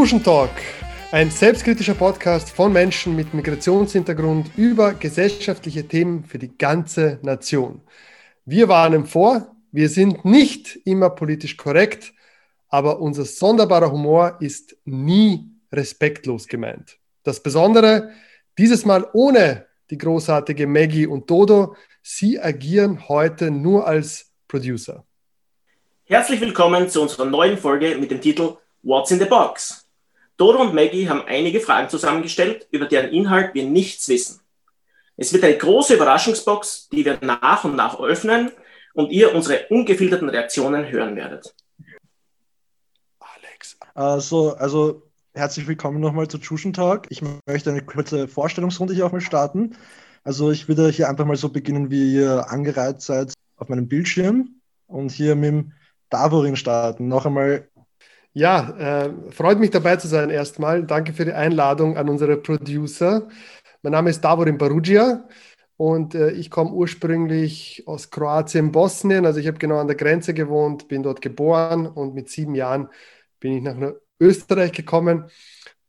Tuschen Talk, ein selbstkritischer Podcast von Menschen mit Migrationshintergrund über gesellschaftliche Themen für die ganze Nation. Wir warnen vor, wir sind nicht immer politisch korrekt, aber unser sonderbarer Humor ist nie respektlos gemeint. Das Besondere, dieses Mal ohne die großartige Maggie und Dodo, sie agieren heute nur als Producer. Herzlich willkommen zu unserer neuen Folge mit dem Titel What's in the Box? Dodo und Maggie haben einige Fragen zusammengestellt, über deren Inhalt wir nichts wissen. Es wird eine große Überraschungsbox, die wir nach und nach öffnen und ihr unsere ungefilterten Reaktionen hören werdet. Alex. Also, also herzlich willkommen nochmal zu Tschüschen Talk. Ich möchte eine kurze Vorstellungsrunde hier auch mal starten. Also ich würde hier einfach mal so beginnen, wie ihr angereiht seid auf meinem Bildschirm und hier mit dem Davorin starten. Noch einmal ja, äh, freut mich dabei zu sein erstmal. Danke für die Einladung an unsere Producer. Mein Name ist Davorin Barugia und äh, ich komme ursprünglich aus Kroatien, Bosnien. Also ich habe genau an der Grenze gewohnt, bin dort geboren und mit sieben Jahren bin ich nach Österreich gekommen.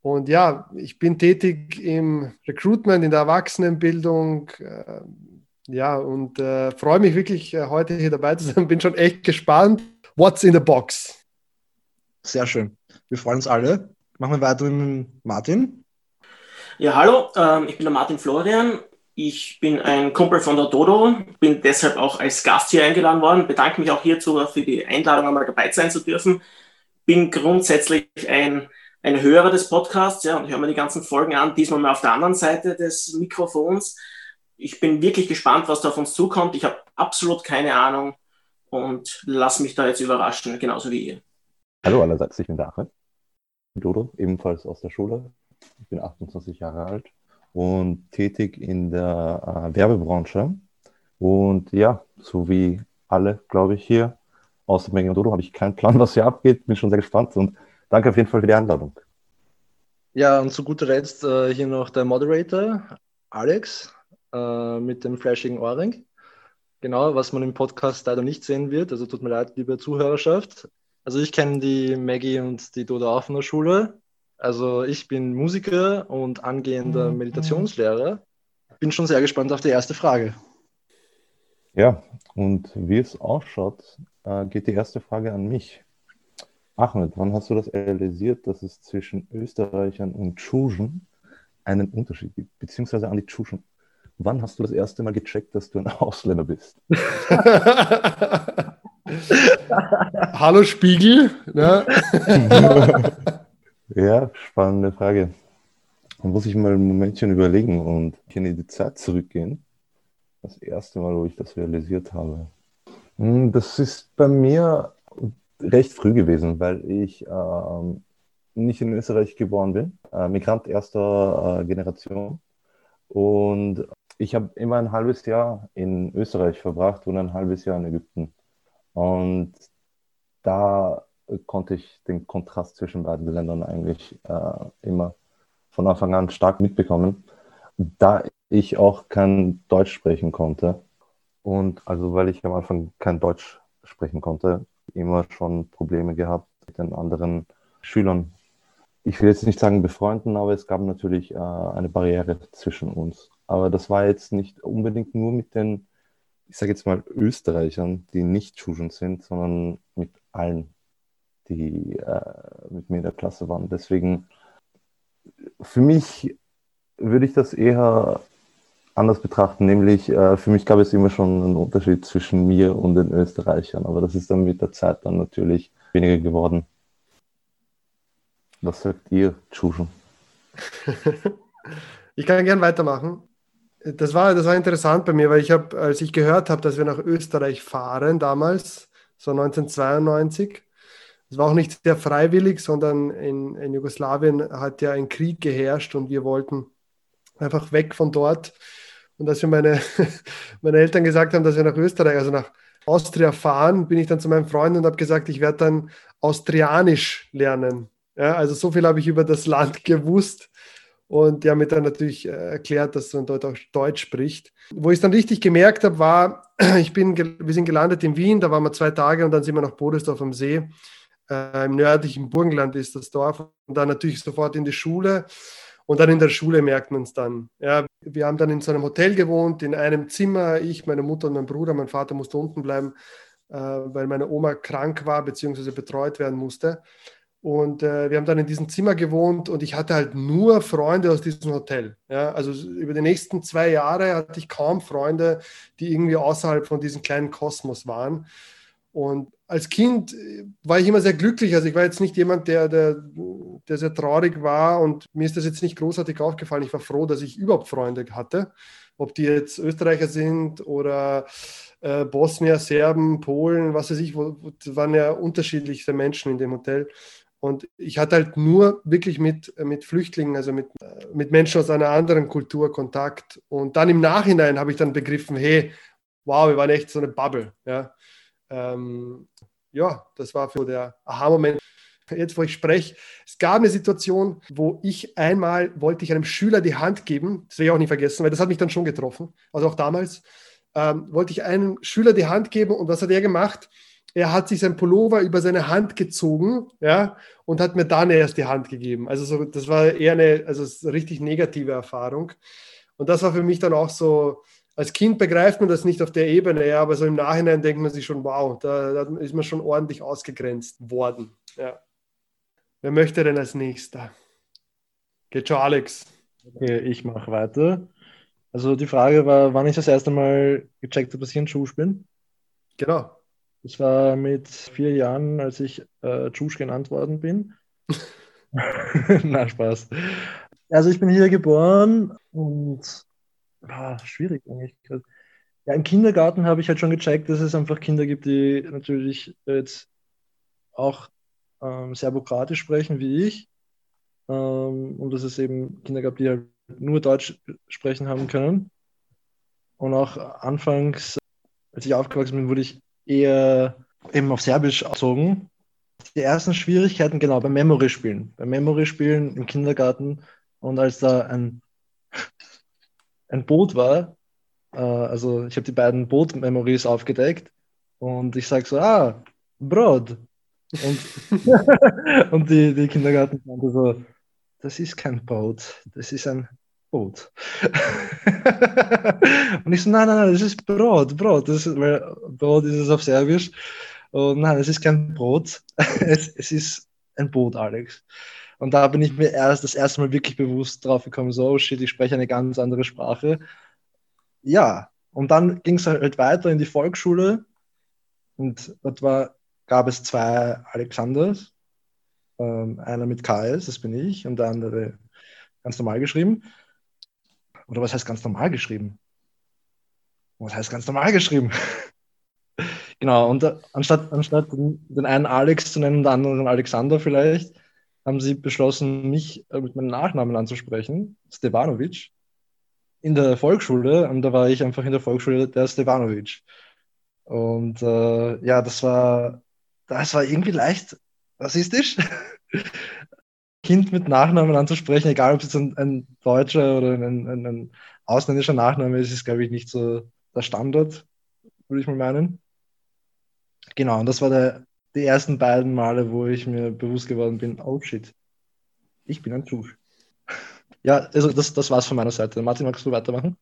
Und ja, ich bin tätig im Recruitment, in der Erwachsenenbildung. Äh, ja, und äh, freue mich wirklich, äh, heute hier dabei zu sein. Bin schon echt gespannt. What's in the box? Sehr schön. Wir freuen uns alle. Machen wir weiter mit Martin. Ja, hallo, ähm, ich bin der Martin Florian. Ich bin ein Kumpel von der Dodo, bin deshalb auch als Gast hier eingeladen worden. Bedanke mich auch hierzu für die Einladung, einmal dabei sein zu dürfen. Bin grundsätzlich ein, ein Hörer des Podcasts ja, und höre mir die ganzen Folgen an, diesmal mal auf der anderen Seite des Mikrofons. Ich bin wirklich gespannt, was da auf uns zukommt. Ich habe absolut keine Ahnung und lasse mich da jetzt überraschen, genauso wie ihr. Hallo allerseits, ich bin der Achmed. Dodo, ebenfalls aus der Schule. Ich bin 28 Jahre alt und tätig in der äh, Werbebranche. Und ja, so wie alle, glaube ich, hier, außer Megan und Dodo, habe ich keinen Plan, was hier abgeht. Bin schon sehr gespannt und danke auf jeden Fall für die Einladung. Ja, und zu guter Letzt äh, hier noch der Moderator, Alex, äh, mit dem flashigen Ohrring. Genau, was man im Podcast leider nicht sehen wird. Also tut mir leid, liebe Zuhörerschaft. Also ich kenne die Maggie und die Doda auch von der Schule. Also ich bin Musiker und angehender mhm. Meditationslehrer. Bin schon sehr gespannt auf die erste Frage. Ja, und wie es ausschaut, äh, geht die erste Frage an mich. Ahmed, wann hast du das realisiert, dass es zwischen Österreichern und Tschuschen einen Unterschied gibt? Beziehungsweise an die Tschuschen. Wann hast du das erste Mal gecheckt, dass du ein Ausländer bist? Hallo Spiegel. Ne? ja, spannende Frage. Da muss ich mal ein Momentchen überlegen und in die Zeit zurückgehen. Das erste Mal, wo ich das realisiert habe. Hm, das ist bei mir recht früh gewesen, weil ich äh, nicht in Österreich geboren bin, äh, Migrant erster äh, Generation. Und ich habe immer ein halbes Jahr in Österreich verbracht und ein halbes Jahr in Ägypten. Und da konnte ich den Kontrast zwischen beiden Ländern eigentlich äh, immer von Anfang an stark mitbekommen, da ich auch kein Deutsch sprechen konnte. Und also weil ich am Anfang kein Deutsch sprechen konnte, immer schon Probleme gehabt mit den anderen Schülern. Ich will jetzt nicht sagen befreunden, aber es gab natürlich äh, eine Barriere zwischen uns. Aber das war jetzt nicht unbedingt nur mit den ich sage jetzt mal, Österreichern, die nicht Schuschen sind, sondern mit allen, die äh, mit mir in der Klasse waren. Deswegen, für mich würde ich das eher anders betrachten, nämlich äh, für mich gab es immer schon einen Unterschied zwischen mir und den Österreichern, aber das ist dann mit der Zeit dann natürlich weniger geworden. Was sagt ihr, Tschuschen? ich kann gern weitermachen das war, das war interessant bei mir, weil ich habe, als ich gehört habe, dass wir nach Österreich fahren damals, so 1992, es war auch nicht sehr freiwillig, sondern in, in Jugoslawien hat ja ein Krieg geherrscht und wir wollten einfach weg von dort. Und als wir meine, meine Eltern gesagt haben, dass wir nach Österreich, also nach Austria fahren, bin ich dann zu meinem Freund und habe gesagt, ich werde dann Austrianisch lernen. Ja, also so viel habe ich über das Land gewusst. Und die haben mir dann natürlich äh, erklärt, dass man dort auch Deutsch spricht. Wo ich es dann richtig gemerkt habe, war, ich bin, wir sind gelandet in Wien, da waren wir zwei Tage und dann sind wir nach Bodesdorf am See. äh, im nördlichen Burgenland ist das Dorf. Und dann natürlich sofort in die Schule. Und dann in der Schule merkt man es dann. Ja, wir haben dann in so einem Hotel gewohnt, in einem Zimmer, ich, meine Mutter und mein Bruder. Mein Vater musste unten bleiben, äh, weil meine Oma krank war bzw. betreut werden musste. Und äh, wir haben dann in diesem Zimmer gewohnt und ich hatte halt nur Freunde aus diesem Hotel. Ja? Also über die nächsten zwei Jahre hatte ich kaum Freunde, die irgendwie außerhalb von diesem kleinen Kosmos waren. Und als Kind äh, war ich immer sehr glücklich. Also ich war jetzt nicht jemand, der, der, der sehr traurig war und mir ist das jetzt nicht großartig aufgefallen. Ich war froh, dass ich überhaupt Freunde hatte. Ob die jetzt Österreicher sind oder äh, Bosnier, Serben, Polen, was weiß ich, wo, waren ja unterschiedlichste Menschen in dem Hotel. Und ich hatte halt nur wirklich mit, mit Flüchtlingen, also mit, mit Menschen aus einer anderen Kultur Kontakt. Und dann im Nachhinein habe ich dann begriffen, hey, wow, wir waren echt so eine Bubble. Ja, ähm, ja das war für der Aha-Moment. Jetzt, wo ich spreche, es gab eine Situation, wo ich einmal wollte ich einem Schüler die Hand geben, das will ich auch nicht vergessen, weil das hat mich dann schon getroffen, also auch damals, ähm, wollte ich einem Schüler die Hand geben und was hat er gemacht? Er hat sich sein Pullover über seine Hand gezogen, ja, und hat mir dann erst die Hand gegeben. Also so, das war eher eine, also eine richtig negative Erfahrung. Und das war für mich dann auch so, als Kind begreift man das nicht auf der Ebene, ja, aber so im Nachhinein denkt man sich schon, wow, da, da ist man schon ordentlich ausgegrenzt worden. Ja. Wer möchte denn als nächster? Geht schon, Alex. Okay, ich mache weiter. Also die Frage war, wann ich das erste Mal gecheckt habe, dass ich ein Schuh bin. Genau. Das war mit vier Jahren, als ich äh, Tschusch genannt worden bin. Na, Spaß. Also ich bin hier geboren und ah, schwierig eigentlich. Ja, im Kindergarten habe ich halt schon gecheckt, dass es einfach Kinder gibt, die natürlich jetzt auch ähm, serbokratisch sprechen wie ich. Ähm, und dass es eben Kinder gab, die halt nur Deutsch sprechen haben können. Und auch anfangs, als ich aufgewachsen bin, wurde ich eher eben auf Serbisch erzogen. Die ersten Schwierigkeiten, genau, beim Memory-Spielen. Beim Memory-Spielen im Kindergarten und als da ein, ein Boot war, äh, also ich habe die beiden Boot-Memories aufgedeckt und ich sage so, ah, Brot. Und, und die, die Kindergarten so, das ist kein Boot, das ist ein Brot. und ich so, nein, nein, nein, das ist Brot, Brot. Das ist, weil Brot ist es auf Serbisch. Und nein, es ist kein Brot. es, es ist ein Boot, Alex. Und da bin ich mir erst das erste Mal wirklich bewusst drauf gekommen, so, oh shit, ich spreche eine ganz andere Sprache. Ja, und dann ging es halt weiter in die Volksschule. Und dort war, gab es zwei Alexanders. Ähm, einer mit KS, das bin ich, und der andere ganz normal geschrieben. Oder was heißt ganz normal geschrieben? Was heißt ganz normal geschrieben? genau, und äh, anstatt, anstatt den einen Alex zu nennen und den anderen Alexander vielleicht, haben sie beschlossen, mich äh, mit meinem Nachnamen anzusprechen, Stevanovic, in der Volksschule. Und da war ich einfach in der Volksschule der Stevanovic. Und äh, ja, das war, das war irgendwie leicht rassistisch. Kind mit Nachnamen anzusprechen, egal ob es ein, ein deutscher oder ein, ein, ein, ausländischer Nachname ist, ist, glaube ich, nicht so der Standard, würde ich mal meinen. Genau, und das war der, die ersten beiden Male, wo ich mir bewusst geworden bin, oh shit, ich bin ein Tusch. Ja, also das, das war's von meiner Seite. Martin, magst du weitermachen?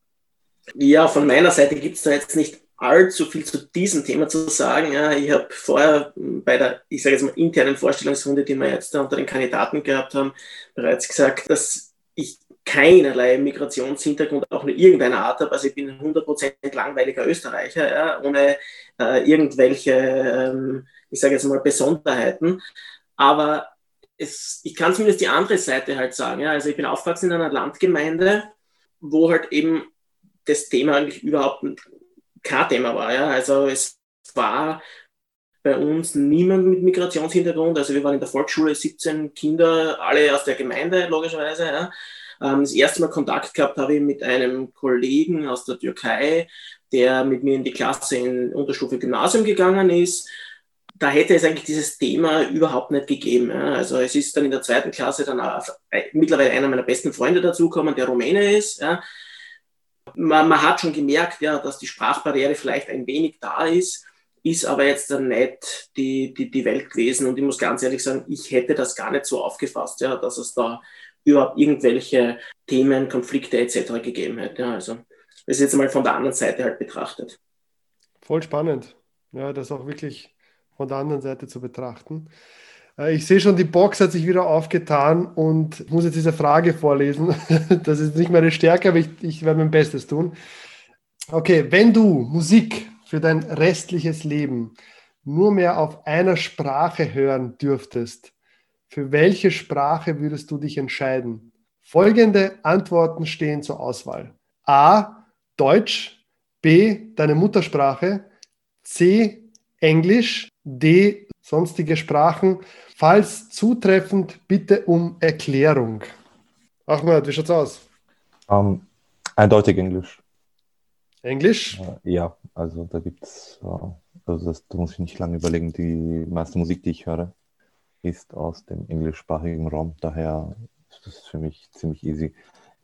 Ja, von meiner Seite gibt es da jetzt nicht allzu viel zu diesem Thema zu sagen. Ja, ich habe vorher bei der, ich sage jetzt mal, internen Vorstellungsrunde, die wir jetzt unter den Kandidaten gehabt haben, bereits gesagt, dass ich keinerlei Migrationshintergrund auch nur irgendeiner Art habe. Also ich bin ein 100% langweiliger Österreicher, ja, ohne äh, irgendwelche, ähm, ich sage jetzt mal, Besonderheiten. Aber es, ich kann zumindest die andere Seite halt sagen. Ja. Also ich bin aufgewachsen in einer Landgemeinde, wo halt eben das Thema eigentlich überhaupt kein Thema war. Ja. Also es war bei uns niemand mit Migrationshintergrund. Also wir waren in der Volksschule 17 Kinder, alle aus der Gemeinde logischerweise. Ja. Ähm, das erste Mal Kontakt gehabt habe ich mit einem Kollegen aus der Türkei, der mit mir in die Klasse in Unterstufe Gymnasium gegangen ist. Da hätte es eigentlich dieses Thema überhaupt nicht gegeben. Also es ist dann in der zweiten Klasse dann auch, mittlerweile einer meiner besten Freunde dazugekommen, der Rumäne ist. Man, man, hat schon gemerkt, ja, dass die Sprachbarriere vielleicht ein wenig da ist. ist aber jetzt dann nicht die, die, die Welt gewesen. Und ich muss ganz ehrlich sagen, ich hätte das gar nicht so aufgefasst, ja, dass es da überhaupt irgendwelche Themen, Konflikte etc. gegeben hätte. Ja, also das ist jetzt mal von der anderen Seite halt betrachtet. Voll spannend. Ja, das auch wirklich von der anderen Seite zu betrachten. Äh, ich sehe schon, die Box hat sich wieder aufgetan und ich muss jetzt diese Frage vorlesen. Das ist nicht meine Stärke, aber ich, ich werde mein Bestes tun. Okay, wenn du Musik für dein restliches Leben nur mehr auf einer Sprache hören dürftest, für welche Sprache würdest du dich entscheiden? Folgende Antworten stehen zur Auswahl. A. Deutsch. B. Deine Muttersprache. C. Englisch. D. Sonstige Sprachen. Falls zutreffend, bitte um Erklärung. Ahmed, wie schaut's aus? Um, ähm, eindeutig Englisch. Englisch? Äh, ja, also da gibt es, äh, also das, da muss ich nicht lange überlegen. Die meiste Musik, die ich höre, ist aus dem englischsprachigen Raum. Daher ist das für mich ziemlich easy.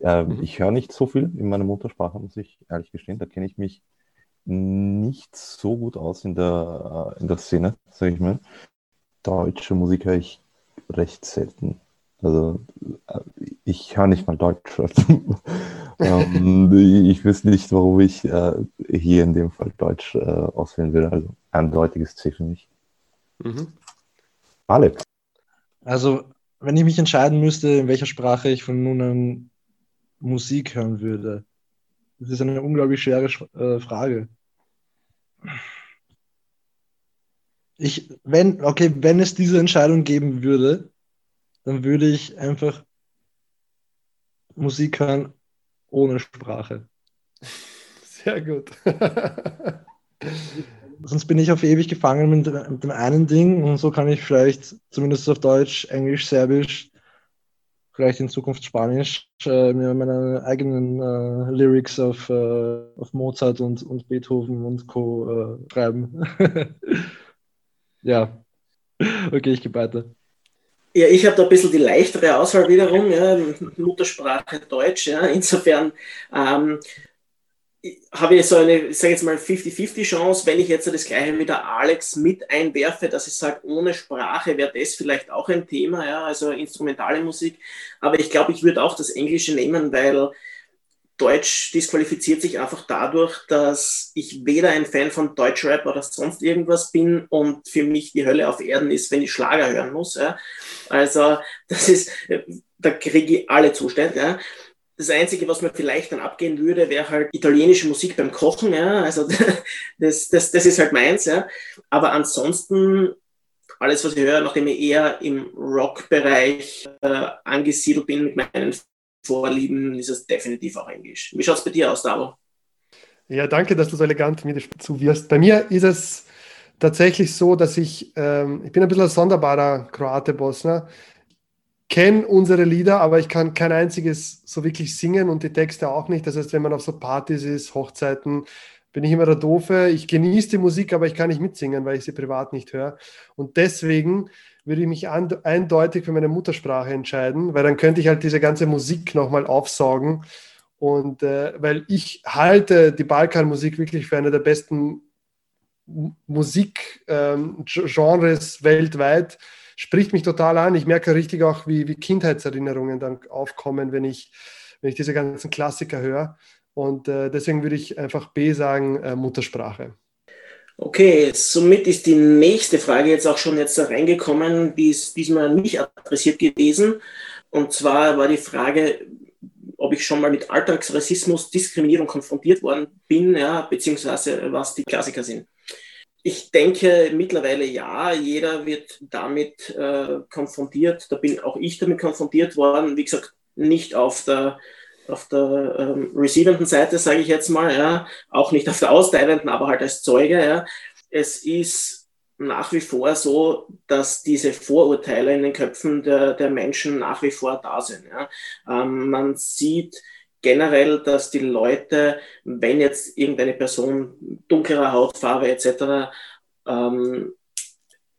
Äh, mhm. Ich höre nicht so viel in meiner Muttersprache, muss ich ehrlich gestehen. Da kenne ich mich nicht so gut aus in der, äh, in der Szene, sage ich mal. Deutsche Musik höre ich recht selten. Also äh, ich höre nicht mal Deutsch. ähm, ich wüsste nicht, warum ich äh, hier in dem Fall Deutsch äh, auswählen würde. Also eindeutiges C für mich. Mhm. Alex. Also wenn ich mich entscheiden müsste, in welcher Sprache ich von nun an Musik hören würde, das ist eine unglaublich schwere äh, Frage. Ich, wenn, okay, wenn es diese Entscheidung geben würde, dann würde ich einfach Musik hören ohne Sprache. Sehr gut. Sonst bin ich auf ewig gefangen mit, mit, dem einen Ding und so kann ich vielleicht zumindest auf Deutsch, Englisch, Serbisch, vielleicht in Zukunft Spanisch, äh, mir meine eigenen äh, Lyrics auf, äh, auf Mozart und, und Beethoven und Co. Äh, schreiben. ja. Okay, ich gehe weiter. Ja, ich habe da ein bisschen die leichtere Auswahl wiederum, ja, Muttersprache Deutsch. Ja. Insofern ähm, habe ich so eine, ich sage jetzt mal 50-50 Chance, wenn ich jetzt das gleiche wie der Alex mit einwerfe, dass ich sage, ohne Sprache wäre das vielleicht auch ein Thema, ja, also instrumentale Musik. Aber ich glaube, ich würde auch das Englische nehmen, weil Deutsch disqualifiziert sich einfach dadurch, dass ich weder ein Fan von Deutschrap oder sonst irgendwas bin und für mich die Hölle auf Erden ist, wenn ich Schlager hören muss. Ja. Also das ist, da kriege ich alle Zustände. Ja. Das Einzige, was mir vielleicht dann abgehen würde, wäre halt italienische Musik beim Kochen. Ja. Also das, das, das ist halt meins. Ja. Aber ansonsten alles, was ich höre, nachdem ich eher im Rock-Bereich äh, angesiedelt bin mit meinen Vorlieben ist es definitiv auch Englisch. Wie schaut es bei dir aus, Davo? Ja, danke, dass du so elegant mir zuwirst. Bei mir ist es tatsächlich so, dass ich, ähm, ich bin ein bisschen ein sonderbarer Kroate-Bosner, kenne unsere Lieder, aber ich kann kein einziges so wirklich singen und die Texte auch nicht. Das heißt, wenn man auf so Partys ist, Hochzeiten, bin ich immer der Doofe. Ich genieße die Musik, aber ich kann nicht mitsingen, weil ich sie privat nicht höre. Und deswegen würde ich mich eindeutig für meine Muttersprache entscheiden, weil dann könnte ich halt diese ganze Musik nochmal aufsaugen. Und äh, weil ich halte die Balkanmusik wirklich für eine der besten Musikgenres ähm, weltweit, spricht mich total an. Ich merke richtig auch, wie, wie Kindheitserinnerungen dann aufkommen, wenn ich, wenn ich diese ganzen Klassiker höre. Und äh, deswegen würde ich einfach B sagen, äh, Muttersprache. Okay, somit ist die nächste Frage jetzt auch schon jetzt reingekommen, die ist diesmal nicht adressiert gewesen. Und zwar war die Frage, ob ich schon mal mit Alltagsrassismus, Diskriminierung konfrontiert worden bin, ja, beziehungsweise was die Klassiker sind. Ich denke mittlerweile ja, jeder wird damit äh, konfrontiert. Da bin auch ich damit konfrontiert worden. Wie gesagt, nicht auf der auf der ähm, receivenden Seite, sage ich jetzt mal, ja, auch nicht auf der austeilenden, aber halt als Zeuge. Ja. Es ist nach wie vor so, dass diese Vorurteile in den Köpfen der, der Menschen nach wie vor da sind. Ja. Ähm, man sieht generell, dass die Leute, wenn jetzt irgendeine Person dunklerer Hautfarbe etc. Ähm,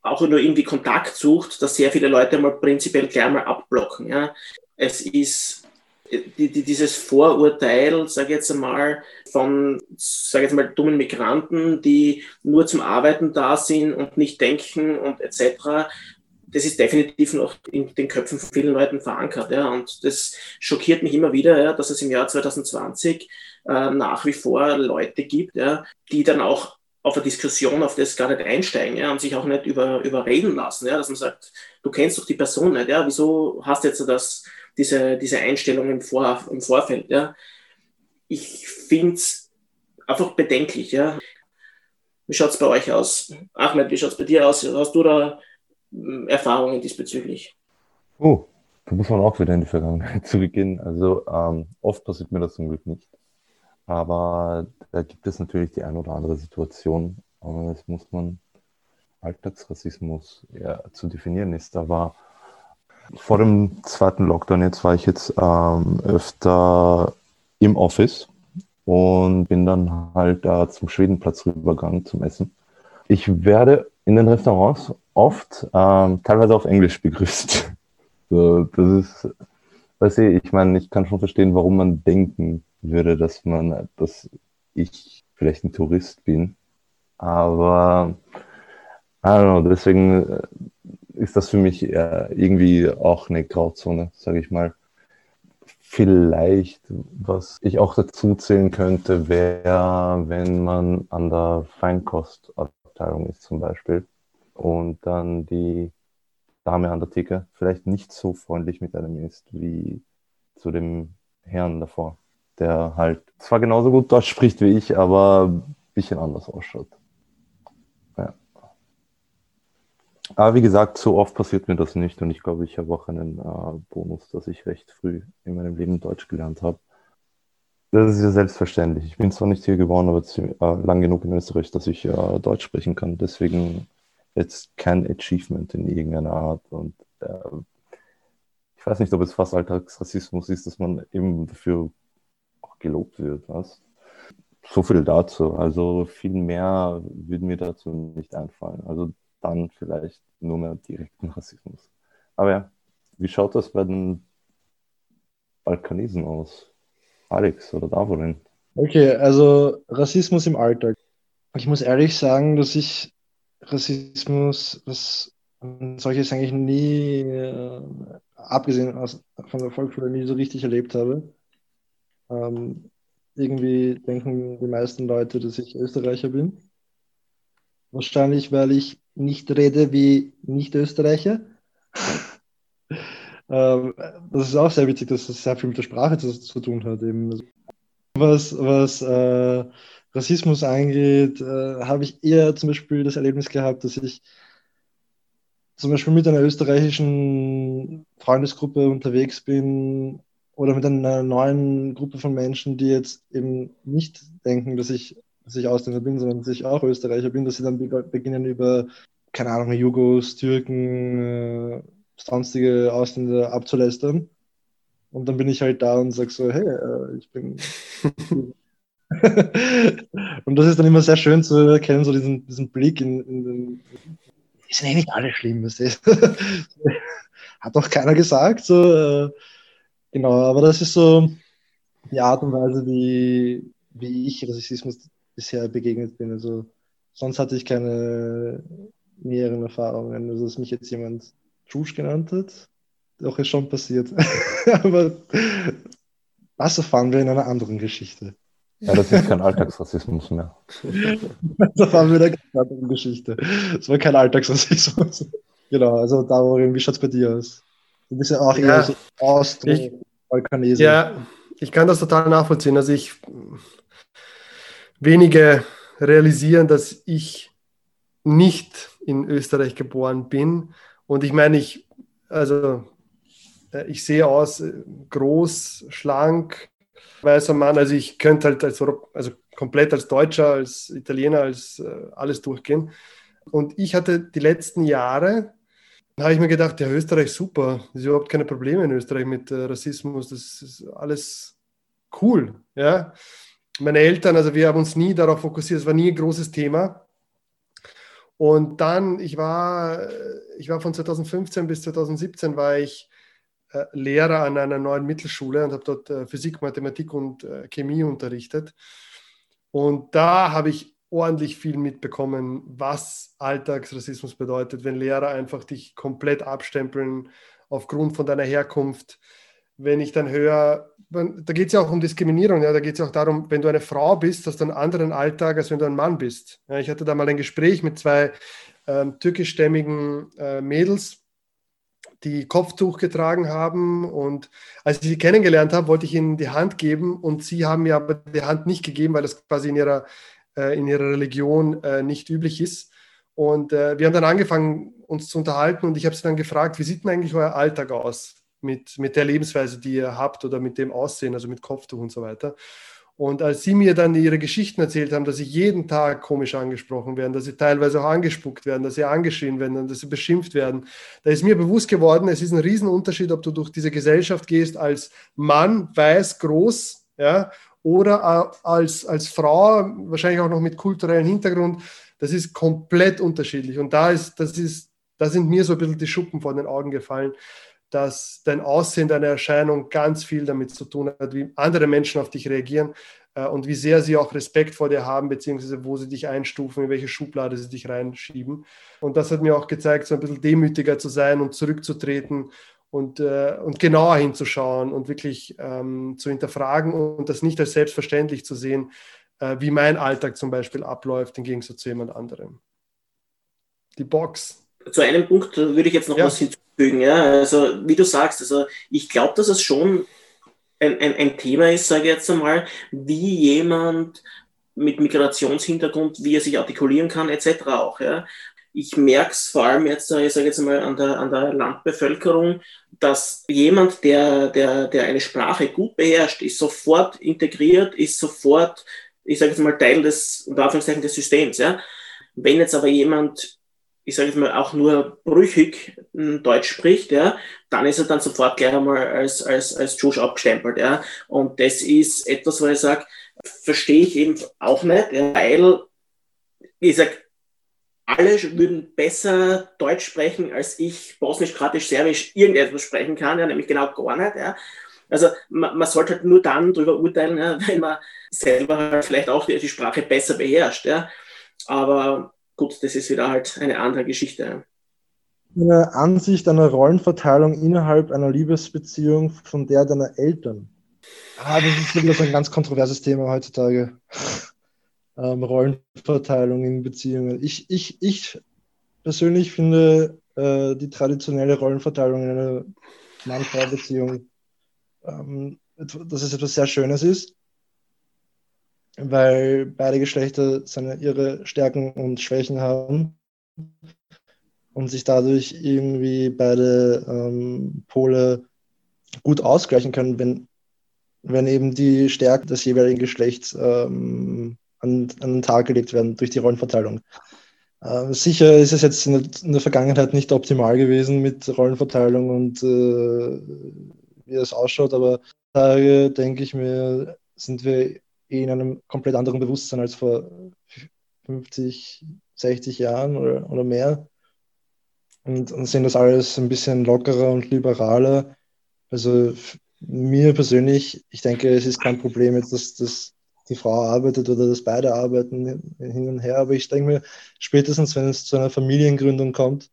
auch nur irgendwie Kontakt sucht, dass sehr viele Leute mal prinzipiell gleich mal abblocken. Ja. Es ist die, die, dieses Vorurteil, sage ich jetzt einmal, von, sage jetzt mal, dummen Migranten, die nur zum Arbeiten da sind und nicht denken und etc., das ist definitiv noch in den Köpfen von vielen Leuten verankert. Ja. Und das schockiert mich immer wieder, ja, dass es im Jahr 2020 äh, nach wie vor Leute gibt, ja, die dann auch auf eine Diskussion auf das gar nicht einsteigen ja, und sich auch nicht über, überreden lassen. Ja, dass man sagt, du kennst doch die Person nicht, ja, wieso hast du jetzt das diese, diese Einstellung im, Vor, im Vorfeld. Ja. Ich finde es einfach bedenklich. Ja. Wie schaut es bei euch aus? Ahmed, wie schaut es bei dir aus? Hast du da Erfahrungen diesbezüglich? Oh, da muss man auch wieder in die Vergangenheit zurückgehen. Also ähm, oft passiert mir das zum Glück nicht. Aber da gibt es natürlich die ein oder andere Situation, aber das muss man Alltagsrassismus ja, zu definieren ist. Da war vor dem zweiten Lockdown jetzt war ich jetzt ähm, öfter im Office und bin dann halt da zum Schwedenplatz rübergegangen zum Essen. Ich werde in den Restaurants oft ähm, teilweise auf Englisch begrüßt. So, das ist, weiß ich, ich meine, ich kann schon verstehen, warum man denken würde, dass man, dass ich vielleicht ein Tourist bin. Aber I don't know, deswegen äh, ist das für mich irgendwie auch eine Grauzone, sage ich mal. Vielleicht, was ich auch dazu zählen könnte, wäre, wenn man an der Feinkostabteilung ist zum Beispiel und dann die Dame an der Theke vielleicht nicht so freundlich mit einem ist wie zu dem Herrn davor, der halt zwar genauso gut Deutsch spricht wie ich, aber ein bisschen anders ausschaut. Aber wie gesagt, so oft passiert mir das nicht und ich glaube, ich habe auch einen äh, Bonus, dass ich recht früh in meinem Leben Deutsch gelernt habe. Das ist ja selbstverständlich. Ich bin zwar nicht hier geboren, aber äh, lang genug in Österreich, dass ich äh, Deutsch sprechen kann. Deswegen jetzt kein Achievement in irgendeiner Art. Und äh, ich weiß nicht, ob es fast Alltagsrassismus ist, dass man eben dafür auch gelobt wird. Was? So viel dazu. Also viel mehr würde mir dazu nicht einfallen. Also dann vielleicht nur mehr direkten Rassismus. Aber ja, wie schaut das bei den Balkanesen aus? Alex oder Davorin? Okay, also Rassismus im Alltag. Ich muss ehrlich sagen, dass ich Rassismus, was solches eigentlich nie, äh, abgesehen aus, von der Volksschule, nie so richtig erlebt habe. Ähm, irgendwie denken die meisten Leute, dass ich Österreicher bin. Wahrscheinlich, weil ich nicht rede wie Nicht-Österreicher. ähm, das ist auch sehr witzig, dass das sehr viel mit der Sprache zu, zu tun hat. Eben. Was, was äh, Rassismus angeht, äh, habe ich eher zum Beispiel das Erlebnis gehabt, dass ich zum Beispiel mit einer österreichischen Freundesgruppe unterwegs bin oder mit einer neuen Gruppe von Menschen, die jetzt eben nicht denken, dass ich dass ich Ausländer bin, sondern dass ich auch Österreicher bin, dass sie dann beginnen über, keine Ahnung, Jugos, Türken, äh, sonstige Ausländer abzulästern. Und dann bin ich halt da und sage so, hey, äh, ich bin. und das ist dann immer sehr schön zu erkennen, so diesen, diesen Blick in, in den. Die sind eh nicht alle schlimm, was ist. Hat doch keiner gesagt. So, äh, genau, aber das ist so die Art und Weise, wie, wie ich Rassismus bisher begegnet bin. Also sonst hatte ich keine näheren Erfahrungen. Also dass mich jetzt jemand Juge genannt hat, doch ist schon passiert. Aber das erfahren wir in einer anderen Geschichte. Ja, das ist kein Alltagsrassismus mehr. das wir in einer ganz anderen Geschichte. Das war kein Alltagsrassismus. genau, also Darin, wie schaut es bei dir aus? Du bist ja auch ja, eher so Austro, Balkanese. Ja, ich kann das total nachvollziehen. Also ich wenige realisieren, dass ich nicht in Österreich geboren bin. Und ich meine, ich, also, äh, ich sehe aus äh, groß, schlank, weißer Mann. Also ich könnte halt als, also komplett als Deutscher, als Italiener, als äh, alles durchgehen. Und ich hatte die letzten Jahre, habe ich mir gedacht, ja, Österreich super, es ist überhaupt keine Probleme in Österreich mit äh, Rassismus, das ist alles cool, ja meine Eltern, also wir haben uns nie darauf fokussiert, es war nie ein großes Thema. Und dann, ich war, ich war von 2015 bis 2017 war ich äh, Lehrer an einer neuen Mittelschule und habe dort äh, Physik, Mathematik und äh, Chemie unterrichtet. Und da habe ich ordentlich viel mitbekommen, was Alltagsrassismus bedeutet, wenn Lehrer einfach dich komplett abstempeln aufgrund von deiner Herkunft. Wenn ich dann höre, da geht es ja auch um Diskriminierung, ja, da geht es ja auch darum, wenn du eine Frau bist, hast du einen anderen Alltag, als wenn du ein Mann bist. Ja, ich hatte da mal ein Gespräch mit zwei ähm, türkischstämmigen äh, Mädels, die Kopftuch getragen haben. Und als ich sie kennengelernt habe, wollte ich ihnen die Hand geben und sie haben mir aber die Hand nicht gegeben, weil das quasi in ihrer äh, in ihrer Religion äh, nicht üblich ist. Und äh, wir haben dann angefangen, uns zu unterhalten und ich habe sie dann gefragt, wie sieht denn eigentlich euer Alltag aus mit, mit der Lebensweise, die ihr habt oder mit dem Aussehen, also mit Kopftuch und so weiter. Und als sie mir dann ihre Geschichten erzählt haben, dass sie jeden Tag komisch angesprochen werden, dass sie teilweise auch angespuckt werden, dass sie angeschrien werden, dass sie beschimpft werden, da ist mir bewusst geworden, es ist ein Riesenunterschied, ob du durch diese Gesellschaft gehst als Mann, weiß, groß, ja, oder als, als Frau, wahrscheinlich auch noch mit kulturellem Hintergrund, das ist komplett unterschiedlich. Und da, ist, das ist, da sind mir so ein bisschen die Schuppen vor den Augen gefallen, dass dein Aussehen, deine Erscheinung ganz viel damit zu tun hat, wie andere Menschen auf dich reagieren äh, und wie sehr sie auch Respekt vor dir haben, beziehungsweise wo sie dich einstufen, in welche Schublade sie dich reinschieben. Und das hat mir auch gezeigt, so ein bisschen demütiger zu sein und zurückzutreten und, äh, und genauer hinzuschauen und wirklich ähm, zu hinterfragen und das nicht als selbstverständlich zu sehen, äh, wie mein Alltag zum Beispiel abläuft, im Gegensatz zu jemand anderem. Die Box. Zu einem Punkt würde ich jetzt noch ja. was hinzufügen. Ja? Also, wie du sagst, also ich glaube, dass es schon ein, ein, ein Thema ist, sage ich jetzt einmal, wie jemand mit Migrationshintergrund, wie er sich artikulieren kann, etc. auch. Ja? ich merke es vor allem jetzt, ich sage jetzt mal, an der, an der Landbevölkerung, dass jemand, der, der, der eine Sprache gut beherrscht, ist sofort integriert, ist sofort, ich sage jetzt mal, Teil des, des Systems. Ja? Wenn jetzt aber jemand, ich sage jetzt mal, auch nur brüchig hm, Deutsch spricht, ja, dann ist er dann sofort gleich einmal als, als, als Josh abgestempelt. Ja? Und das ist etwas, wo ich sage, verstehe ich eben auch nicht, weil, ich sage, alle würden besser Deutsch sprechen, als ich Bosnisch, Kroatisch, Serbisch irgendetwas sprechen kann, ja, nämlich genau gar nicht. Ja. Also man, man sollte halt nur dann darüber urteilen, ja, wenn man selber halt vielleicht auch die, die, Sprache besser beherrscht. Ja. Aber gut, das ist wieder halt eine andere Geschichte. Eine Ansicht einer Rollenverteilung innerhalb einer Liebesbeziehung von der deiner Eltern. Ah, das ist wieder so ein ganz kontroverses Thema heutzutage ähm, Rollenverteilung in Beziehungen. Ich, ich, ich persönlich finde äh, die traditionelle Rollenverteilung in einer Mann-Frau-Beziehung, ähm, dass es etwas sehr Schönes ist, weil beide Geschlechter seine, ihre Stärken und Schwächen haben und sich dadurch irgendwie beide ähm, Pole gut ausgleichen können, wenn, wenn eben die Stärke des jeweiligen Geschlechts ähm, an, an den Tag gelegt werden durch die Rollenverteilung. Äh, sicher ist es jetzt in der, in der, Vergangenheit nicht optimal gewesen mit Rollenverteilung und äh, wie es ausschaut, aber da denke ich mir, sind wir in einem komplett anderen Bewusstsein als vor 50, 60 Jahren oder, oder mehr und, und sehen das alles ein bisschen lockerer und liberaler. Also mir persönlich, ich denke, es ist kein Problem, jetzt, dass, dass die Frau arbeitet oder dass beide arbeiten hin und her. Aber ich denke mir, spätestens wenn es zu einer Familiengründung kommt,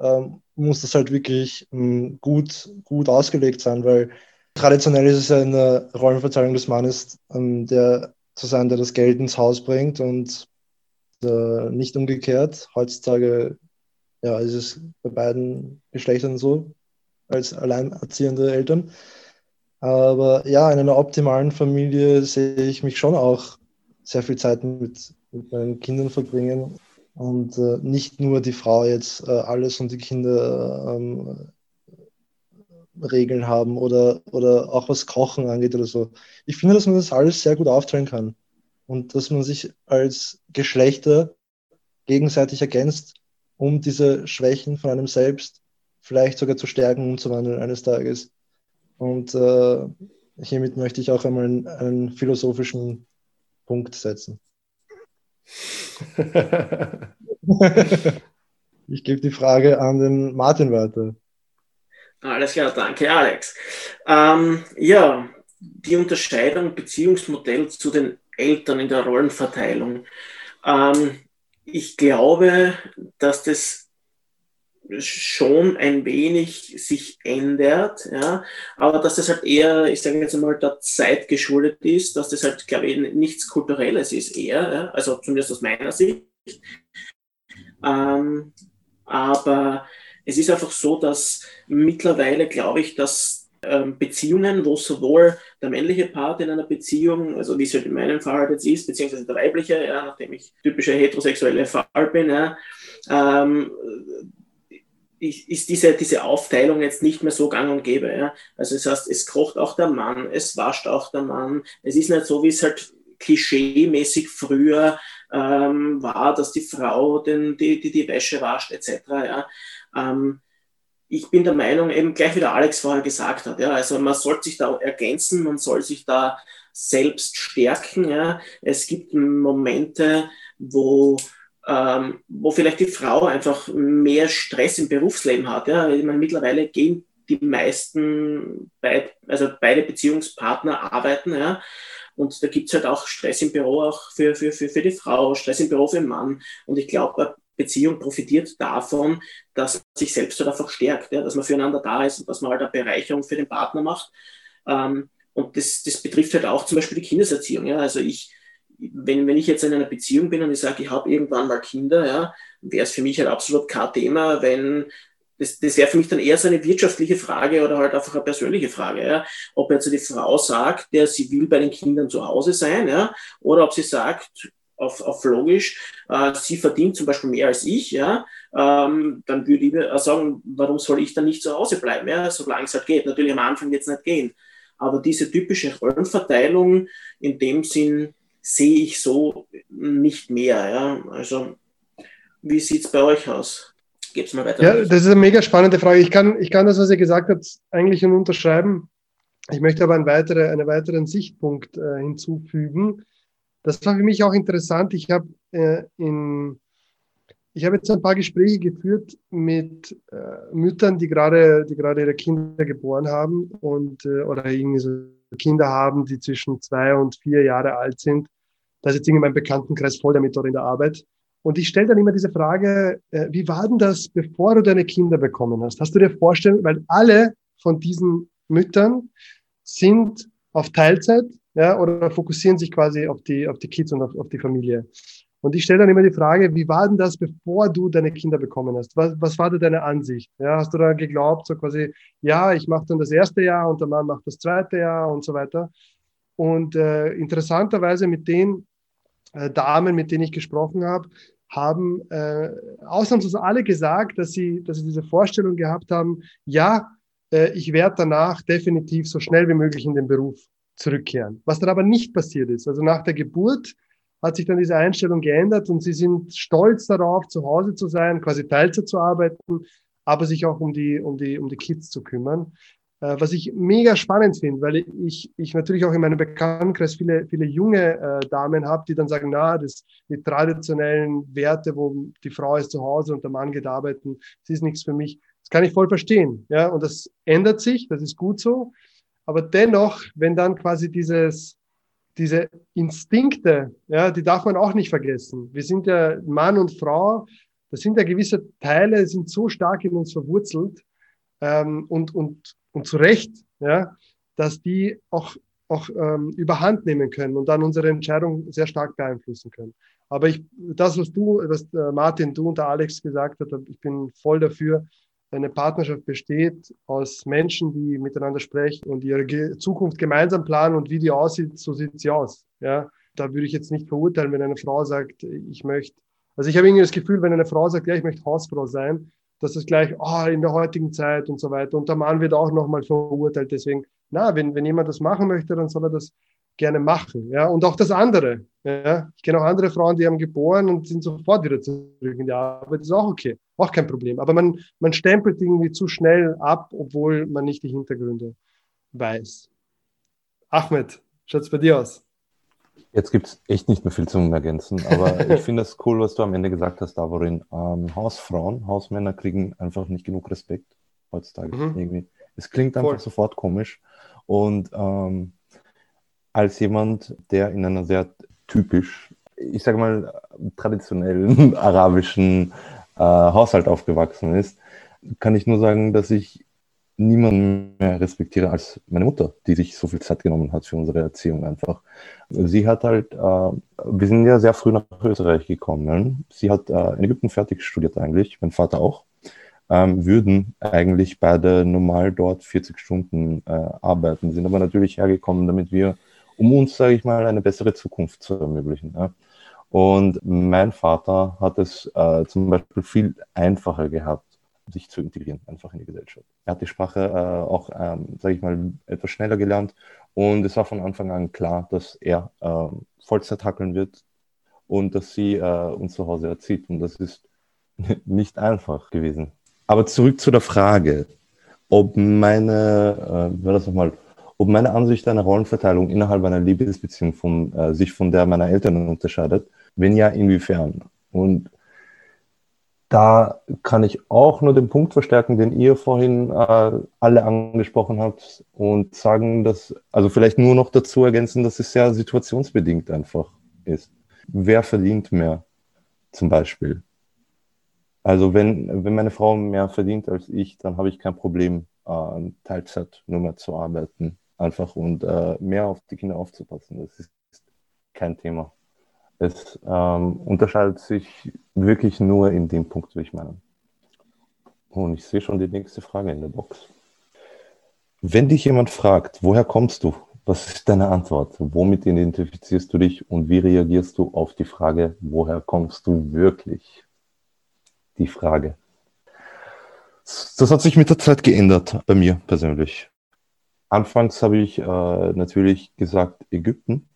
ähm, muss das halt wirklich ähm, gut, gut ausgelegt sein, weil traditionell ist es ja in der Rollenverteilung des Mannes, ähm, der zu sein, der das Geld ins Haus bringt und äh, nicht umgekehrt. Heutzutage ja, ist es bei beiden Geschlechtern so, als alleinerziehende Eltern. Aber ja, in einer optimalen Familie sehe ich mich schon auch sehr viel Zeit mit, mit meinen Kindern verbringen und äh, nicht nur die Frau jetzt äh, alles und die Kinder ähm, Regeln haben oder, oder auch was Kochen angeht oder so. Ich finde, dass man das alles sehr gut aufteilen kann und dass man sich als Geschlechter gegenseitig ergänzt, um diese Schwächen von einem selbst vielleicht sogar zu stärken und zu wandeln eines Tages. Und äh, hiermit möchte ich auch einmal einen, einen philosophischen Punkt setzen. ich gebe die Frage an den Martin weiter. Alles klar, danke Alex. Ähm, ja, die Unterscheidung Beziehungsmodell zu den Eltern in der Rollenverteilung. Ähm, ich glaube, dass das schon ein wenig sich ändert, ja, aber dass das halt eher, ich sage jetzt einmal, der Zeit geschuldet ist, dass das halt, glaube ich, nichts Kulturelles ist eher, ja, also zumindest aus meiner Sicht. Ähm, aber es ist einfach so, dass mittlerweile, glaube ich, dass ähm, Beziehungen, wo sowohl der männliche Part in einer Beziehung, also wie es halt in meinem Fall halt jetzt ist, beziehungsweise der weibliche, ja, nachdem ich typischer heterosexuelle Fall bin, ja, ähm, ist diese, diese Aufteilung jetzt nicht mehr so gang und gäbe. Ja? Also das heißt, es kocht auch der Mann, es wascht auch der Mann. Es ist nicht so, wie es halt klischee-mäßig früher ähm, war, dass die Frau den, die, die, die Wäsche wascht etc. Ja? Ähm, ich bin der Meinung, eben gleich wie der Alex vorher gesagt hat, ja, also man sollte sich da ergänzen, man soll sich da selbst stärken. Ja? Es gibt Momente, wo ähm, wo vielleicht die Frau einfach mehr Stress im Berufsleben hat. Ja? Ich meine, mittlerweile gehen die meisten, beid, also beide Beziehungspartner arbeiten, ja. Und da gibt es halt auch Stress im Büro auch für, für, für, für die Frau, Stress im Büro für den Mann. Und ich glaube, Beziehung profitiert davon, dass sich selbst halt einfach stärkt, ja? dass man füreinander da ist und dass man halt eine Bereicherung für den Partner macht. Ähm, und das, das betrifft halt auch zum Beispiel die Kindeserziehung. Ja? Also ich, wenn, wenn ich jetzt in einer Beziehung bin und ich sage, ich habe irgendwann mal Kinder, ja, wäre es für mich halt absolut kein Thema, wenn das, das wäre für mich dann eher so eine wirtschaftliche Frage oder halt einfach eine persönliche Frage, ja. Ob jetzt die Frau sagt, der sie will bei den Kindern zu Hause sein, ja, oder ob sie sagt, auf, auf logisch, äh, sie verdient zum Beispiel mehr als ich, ja, ähm, dann würde ich sagen, warum soll ich dann nicht zu Hause bleiben, ja, solange es halt geht. Natürlich am Anfang jetzt nicht gehen. Aber diese typische Rollenverteilung in dem Sinn, sehe ich so nicht mehr. Ja? Also, wie sieht es bei euch aus? Gebt mal weiter. Ja, das ist eine mega spannende Frage. Ich kann, ich kann das, was ihr gesagt habt, eigentlich nur unterschreiben. Ich möchte aber einen, weitere, einen weiteren Sichtpunkt äh, hinzufügen. Das war für mich auch interessant. Ich habe äh, in ich habe jetzt ein paar Gespräche geführt mit äh, Müttern, die gerade, die gerade ihre Kinder geboren haben und äh, oder irgendwie so Kinder haben, die zwischen zwei und vier Jahre alt sind. Da ist jetzt irgendwie mein Bekanntenkreis voll damit dort in der Arbeit. Und ich stelle dann immer diese Frage, äh, wie war denn das, bevor du deine Kinder bekommen hast? Hast du dir vorstellen, weil alle von diesen Müttern sind auf Teilzeit ja, oder fokussieren sich quasi auf die, auf die Kids und auf, auf die Familie. Und ich stelle dann immer die Frage, wie war denn das, bevor du deine Kinder bekommen hast? Was, was war da deine Ansicht? Ja, hast du da geglaubt, so quasi, ja, ich mache dann das erste Jahr und der Mann macht das zweite Jahr und so weiter? Und äh, interessanterweise mit den äh, Damen, mit denen ich gesprochen habe, haben äh, ausnahmsweise alle gesagt, dass sie, dass sie diese Vorstellung gehabt haben, ja, äh, ich werde danach definitiv so schnell wie möglich in den Beruf zurückkehren. Was dann aber nicht passiert ist. Also nach der Geburt hat sich dann diese Einstellung geändert und sie sind stolz darauf, zu Hause zu sein, quasi Teilzeit zu arbeiten, aber sich auch um die, um die, um die Kids zu kümmern. Äh, was ich mega spannend finde, weil ich, ich natürlich auch in meinem Bekanntenkreis viele, viele junge äh, Damen habe, die dann sagen, na, das, die traditionellen Werte, wo die Frau ist zu Hause und der Mann geht arbeiten, das ist nichts für mich. Das kann ich voll verstehen. Ja, und das ändert sich, das ist gut so. Aber dennoch, wenn dann quasi dieses, diese Instinkte, ja, die darf man auch nicht vergessen. Wir sind ja Mann und Frau, das sind ja gewisse Teile, sind so stark in uns verwurzelt ähm, und, und, und zu Recht, ja, dass die auch, auch ähm, überhand nehmen können und dann unsere Entscheidung sehr stark beeinflussen können. Aber ich, das, was du, was äh, Martin, du und der Alex gesagt hat, ich bin voll dafür, eine Partnerschaft besteht aus Menschen, die miteinander sprechen und ihre Zukunft gemeinsam planen und wie die aussieht, so sieht sie aus. Ja, da würde ich jetzt nicht verurteilen, wenn eine Frau sagt, ich möchte, also ich habe irgendwie das Gefühl, wenn eine Frau sagt, ja, ich möchte Hausfrau sein, dass das gleich, oh, in der heutigen Zeit und so weiter. Und der Mann wird auch nochmal verurteilt. Deswegen, na, wenn, wenn jemand das machen möchte, dann soll er das gerne machen. Ja, und auch das andere. Ja, ich kenne auch andere Frauen, die haben geboren und sind sofort wieder zurück in die Arbeit. Das ist auch okay, auch kein Problem. Aber man, man stempelt irgendwie zu schnell ab, obwohl man nicht die Hintergründe weiß. Ahmed, schaut's bei dir aus? Jetzt gibt es echt nicht mehr viel zum Ergänzen, aber ich finde es cool, was du am Ende gesagt hast, Davorin. Ähm, Hausfrauen, Hausmänner kriegen einfach nicht genug Respekt. heutzutage mhm. irgendwie. Es klingt einfach Voll. sofort komisch. Und ähm, als jemand, der in einer sehr typisch, ich sage mal, traditionellen arabischen äh, Haushalt aufgewachsen ist, kann ich nur sagen, dass ich niemanden mehr respektiere als meine Mutter, die sich so viel Zeit genommen hat für unsere Erziehung einfach. Sie hat halt, äh, wir sind ja sehr früh nach Österreich gekommen. Sie hat äh, in Ägypten fertig studiert eigentlich, mein Vater auch. Ähm, würden eigentlich beide normal dort 40 Stunden äh, arbeiten, sind aber natürlich hergekommen, damit wir, um uns, sage ich mal, eine bessere Zukunft zu ermöglichen. Ja? Und mein Vater hat es äh, zum Beispiel viel einfacher gehabt, sich zu integrieren, einfach in die Gesellschaft. Er hat die Sprache äh, auch, ähm, sage ich mal, etwas schneller gelernt und es war von Anfang an klar, dass er äh, Vollzeit hackeln wird und dass sie äh, uns zu Hause erzieht. Und das ist nicht einfach gewesen. Aber zurück zu der Frage, ob meine, äh, das nochmal, ob meine Ansicht einer Rollenverteilung innerhalb einer Liebesbeziehung von, äh, sich von der meiner Eltern unterscheidet. Wenn ja, inwiefern? Und da kann ich auch nur den Punkt verstärken, den ihr vorhin äh, alle angesprochen habt und sagen, dass, also vielleicht nur noch dazu ergänzen, dass es sehr situationsbedingt einfach ist. Wer verdient mehr zum Beispiel? Also wenn, wenn meine Frau mehr verdient als ich, dann habe ich kein Problem, äh, Teilzeit nur mehr zu arbeiten, einfach und äh, mehr auf die Kinder aufzupassen. Das ist kein Thema. Es ähm, unterscheidet sich wirklich nur in dem Punkt, wie ich meine. Und ich sehe schon die nächste Frage in der Box. Wenn dich jemand fragt, woher kommst du? Was ist deine Antwort? Womit identifizierst du dich und wie reagierst du auf die Frage, woher kommst du wirklich? Die Frage. Das hat sich mit der Zeit geändert, bei mir persönlich. Anfangs habe ich äh, natürlich gesagt Ägypten,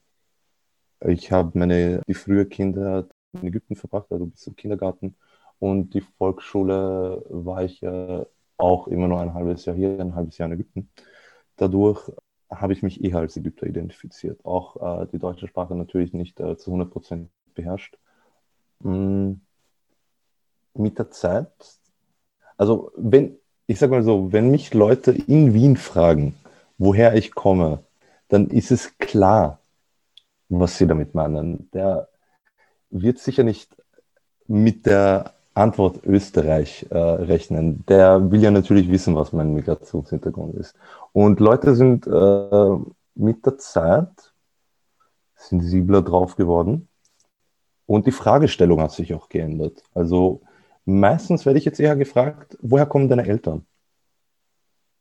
ich habe meine die frühe Kinder in Ägypten verbracht, also bis zum Kindergarten. Und die Volksschule war ich ja auch immer nur ein halbes Jahr hier, ein halbes Jahr in Ägypten. Dadurch habe ich mich eher als Ägypter identifiziert. Auch äh, die deutsche Sprache natürlich nicht äh, zu 100 Prozent beherrscht. Mm, mit der Zeit, also wenn, ich sage mal so, wenn mich Leute in Wien fragen, woher ich komme, dann ist es klar, was Sie damit meinen. Der wird sicher nicht mit der Antwort Österreich äh, rechnen. Der will ja natürlich wissen, was mein Migrationshintergrund ist. Und Leute sind äh, mit der Zeit sensibler drauf geworden. Und die Fragestellung hat sich auch geändert. Also meistens werde ich jetzt eher gefragt, woher kommen deine Eltern?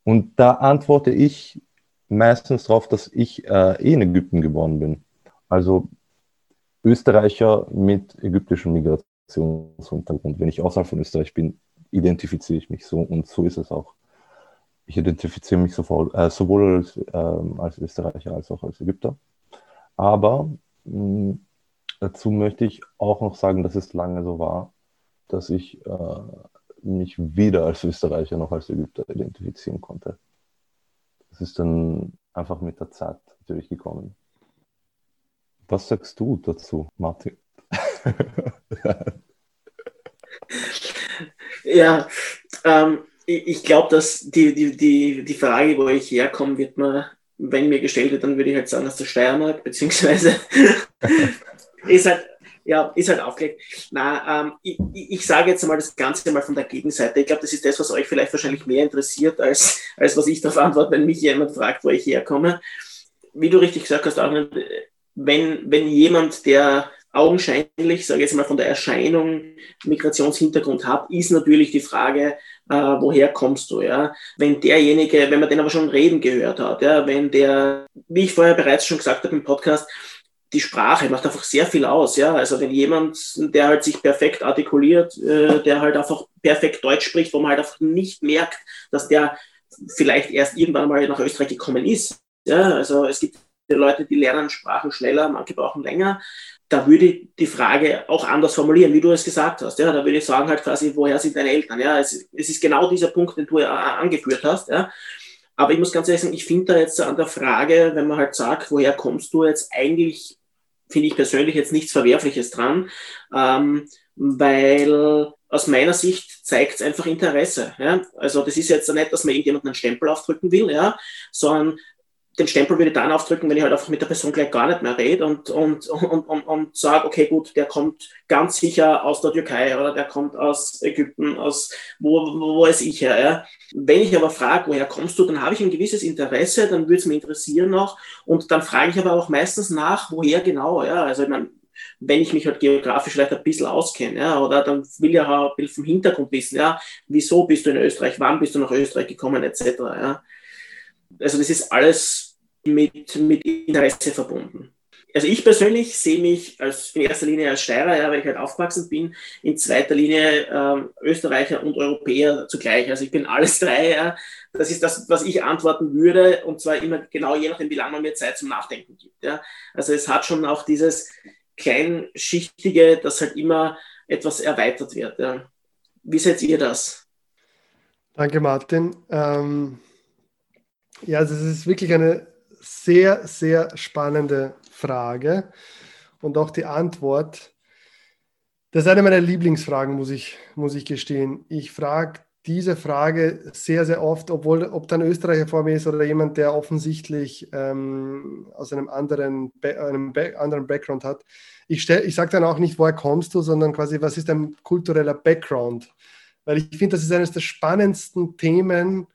Und da antworte ich meistens darauf, dass ich äh, eh in Ägypten geboren bin. Also Österreicher mit ägyptischem Migrationshintergrund. Wenn ich außerhalb von Österreich bin, identifiziere ich mich so und so ist es auch. Ich identifiziere mich sowohl, äh, sowohl als, äh, als, Österreicher als auch als Ägypter. Aber mh, dazu möchte ich auch noch sagen, dass es lange so war, dass ich äh, mich weder als Österreicher noch als Ägypter identifizieren konnte. Das ist dann einfach mit der Zeit natürlich gekommen. Was sagst du dazu, Martin? ja, ähm, ich, glaube, dass die, die, die, die Frage, wo ich herkomme, wird mir, wenn mir gestellt wird, dann würde ich halt sagen, aus der Steiermark, beziehungsweise ist halt, ja, ist halt aufgelegt. Na, ähm, ich, ich sage jetzt mal das Ganze mal von der Gegenseite. Ich glaube, das ist das, was euch vielleicht wahrscheinlich mehr interessiert, als, als was ich darauf antworte, wenn mich jemand fragt, wo ich herkomme. Wie du richtig gesagt hast, auch wenn, wenn jemand, der augenscheinlich, sage ich jetzt mal von der Erscheinung Migrationshintergrund hat, ist natürlich die Frage, äh, woher kommst du, ja? Wenn derjenige, wenn man den aber schon reden gehört hat, ja, wenn der, wie ich vorher bereits schon gesagt habe im Podcast, die Sprache macht einfach sehr viel aus, ja. Also wenn jemand, der halt sich perfekt artikuliert, äh, der halt einfach perfekt Deutsch spricht, wo man halt einfach nicht merkt, dass der vielleicht erst irgendwann mal nach Österreich gekommen ist. Ja, also es gibt Leute, die lernen Sprachen schneller, manche brauchen länger. Da würde ich die Frage auch anders formulieren, wie du es gesagt hast. Ja, da würde ich sagen halt quasi, woher sind deine Eltern? Ja, es, es ist genau dieser Punkt, den du ja angeführt hast. Ja. Aber ich muss ganz ehrlich sagen, ich finde da jetzt an der Frage, wenn man halt sagt, woher kommst du jetzt eigentlich, finde ich persönlich jetzt nichts Verwerfliches dran, ähm, weil aus meiner Sicht zeigt es einfach Interesse. Ja? Also das ist jetzt nicht, dass man irgendjemanden einen Stempel aufdrücken will, ja? sondern den Stempel würde ich dann aufdrücken, wenn ich halt einfach mit der Person gleich gar nicht mehr rede und, und, und, und, und sage, okay, gut, der kommt ganz sicher aus der Türkei oder der kommt aus Ägypten, aus wo, wo, wo ist ich her. Ja? Wenn ich aber frage, woher kommst du, dann habe ich ein gewisses Interesse, dann würde es mich interessieren noch und dann frage ich aber auch meistens nach, woher genau. Ja? Also ich meine, wenn ich mich halt geografisch vielleicht ein bisschen auskenne, ja, oder dann will ich auch ein bisschen vom Hintergrund wissen, ja, wieso bist du in Österreich, wann bist du nach Österreich gekommen, etc. Ja. Also das ist alles mit, mit Interesse verbunden. Also ich persönlich sehe mich als, in erster Linie als Steirer, ja, weil ich halt aufgewachsen bin, in zweiter Linie ähm, Österreicher und Europäer zugleich. Also ich bin alles drei. Ja. Das ist das, was ich antworten würde, und zwar immer genau je nachdem, wie lange man mir Zeit zum Nachdenken gibt. Ja. Also es hat schon auch dieses Kleinschichtige, dass halt immer etwas erweitert wird. Ja. Wie seht ihr das? Danke, Martin. Ähm ja, also es ist wirklich eine sehr, sehr spannende Frage. Und auch die Antwort, das ist eine meiner Lieblingsfragen, muss ich, muss ich gestehen. Ich frage diese Frage sehr, sehr oft, obwohl ob dann Österreicher vor mir ist oder jemand, der offensichtlich ähm, aus einem anderen, einem anderen Background hat. Ich, ich sage dann auch nicht, woher kommst du, sondern quasi, was ist dein kultureller Background? Weil ich finde, das ist eines der spannendsten Themen,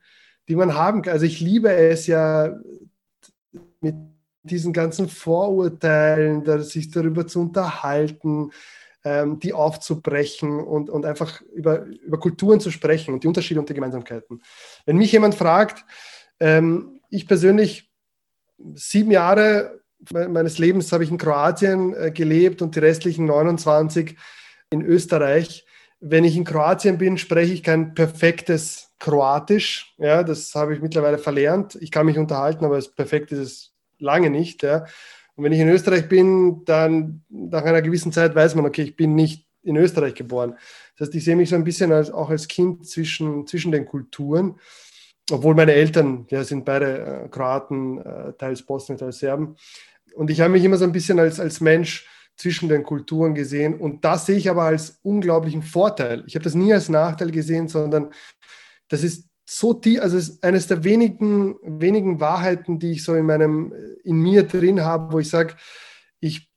die man haben kann. Also ich liebe es ja mit diesen ganzen Vorurteilen, sich darüber zu unterhalten, ähm, die aufzubrechen und, und einfach über, über Kulturen zu sprechen und die Unterschiede und die Gemeinsamkeiten. Wenn mich jemand fragt, ähm, ich persönlich sieben Jahre meines Lebens habe ich in Kroatien äh, gelebt und die restlichen 29 in Österreich. Wenn ich in Kroatien bin, spreche ich kein perfektes Kroatisch. Ja, das habe ich mittlerweile verlernt. Ich kann mich unterhalten, aber es perfekt ist es lange nicht. Ja. Und wenn ich in Österreich bin, dann nach einer gewissen Zeit weiß man, okay, ich bin nicht in Österreich geboren. Das heißt, ich sehe mich so ein bisschen als, auch als Kind zwischen, zwischen den Kulturen, obwohl meine Eltern, ja, sind beide äh, Kroaten, äh, teils Bosnien, teils Serben. Und ich habe mich immer so ein bisschen als, als Mensch zwischen den Kulturen gesehen. Und das sehe ich aber als unglaublichen Vorteil. Ich habe das nie als Nachteil gesehen, sondern das ist so tief, also es ist eines der wenigen, wenigen Wahrheiten, die ich so in meinem, in mir drin habe, wo ich sage, ich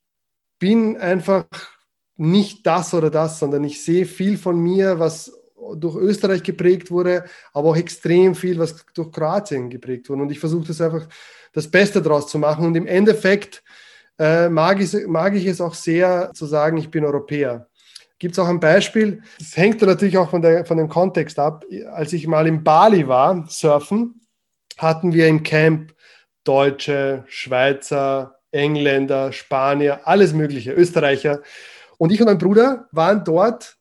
bin einfach nicht das oder das, sondern ich sehe viel von mir, was durch Österreich geprägt wurde, aber auch extrem viel, was durch Kroatien geprägt wurde. Und ich versuche das einfach das Beste daraus zu machen. Und im Endeffekt äh, mag, ich, mag ich es auch sehr zu sagen, ich bin Europäer. Gibt es auch ein Beispiel, das hängt natürlich auch von, der, von dem Kontext ab. Als ich mal in Bali war, surfen, hatten wir im Camp Deutsche, Schweizer, Engländer, Spanier, alles Mögliche, Österreicher. Und ich und mein Bruder waren dort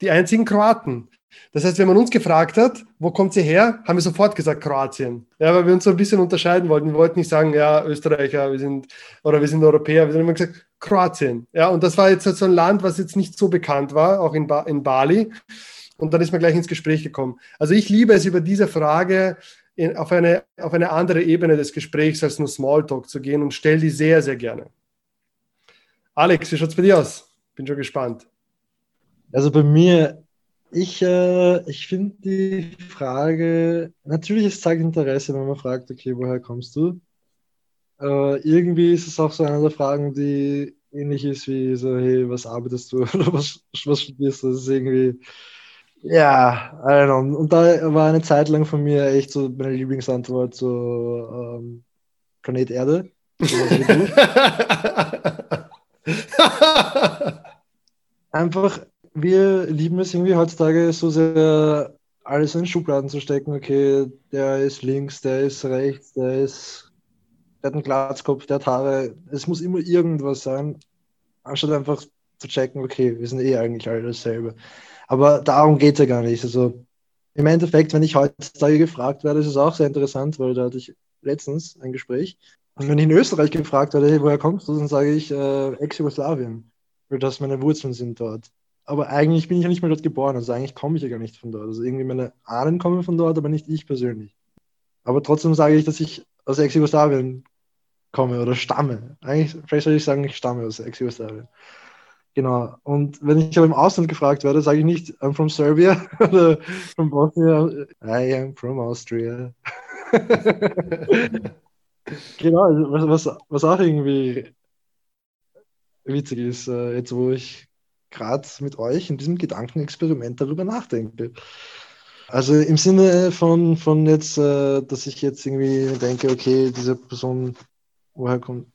die einzigen Kroaten. Das heißt, wenn man uns gefragt hat, wo kommt sie her, haben wir sofort gesagt Kroatien. Ja, weil wir uns so ein bisschen unterscheiden wollten. Wir wollten nicht sagen, ja, Österreicher, wir sind oder wir sind Europäer. Wir haben immer gesagt Kroatien. Ja, und das war jetzt so ein Land, was jetzt nicht so bekannt war, auch in, ba in Bali. Und dann ist man gleich ins Gespräch gekommen. Also ich liebe es, über diese Frage in, auf, eine, auf eine andere Ebene des Gesprächs als nur Smalltalk zu gehen und stelle die sehr, sehr gerne. Alex, wie schaut es bei dir aus? Bin schon gespannt. Also bei mir ich, äh, ich finde die Frage, natürlich es zeigt Interesse, wenn man fragt, okay, woher kommst du? Äh, irgendwie ist es auch so eine der Fragen, die ähnlich ist wie so, hey, was arbeitest du oder was, was studierst du? Das ist irgendwie, ja, I don't know. Und da war eine Zeit lang von mir echt so meine Lieblingsantwort so ähm, Planet Erde. Einfach wir lieben es irgendwie heutzutage so sehr, alles in Schubladen zu stecken. Okay, der ist links, der ist rechts, der ist, der hat einen Glatzkopf, der hat Haare. Es muss immer irgendwas sein, anstatt einfach zu checken, okay, wir sind eh eigentlich alle dasselbe. Aber darum geht es ja gar nicht. Also im Endeffekt, wenn ich heutzutage gefragt werde, ist es auch sehr interessant, weil da hatte ich letztens ein Gespräch. Und wenn ich in Österreich gefragt werde, hey, woher kommst du, dann sage ich äh, Ex-Jugoslawien, weil das meine Wurzeln sind dort aber eigentlich bin ich ja nicht mehr dort geboren. Also eigentlich komme ich ja gar nicht von dort. Also irgendwie meine Ahnen kommen von dort, aber nicht ich persönlich. Aber trotzdem sage ich, dass ich aus Ex-Jugoslawien komme oder stamme. Eigentlich, vielleicht soll ich sagen, ich stamme aus Ex-Jugoslawien. Genau. Und wenn ich aber im Ausland gefragt werde, sage ich nicht, I'm from Serbia oder from Bosnia. I am from Austria. genau, also was, was, was auch irgendwie witzig ist, äh, jetzt wo ich gerade mit euch in diesem Gedankenexperiment darüber nachdenke. Also im Sinne von, von jetzt, äh, dass ich jetzt irgendwie denke, okay, diese Person, woher kommt,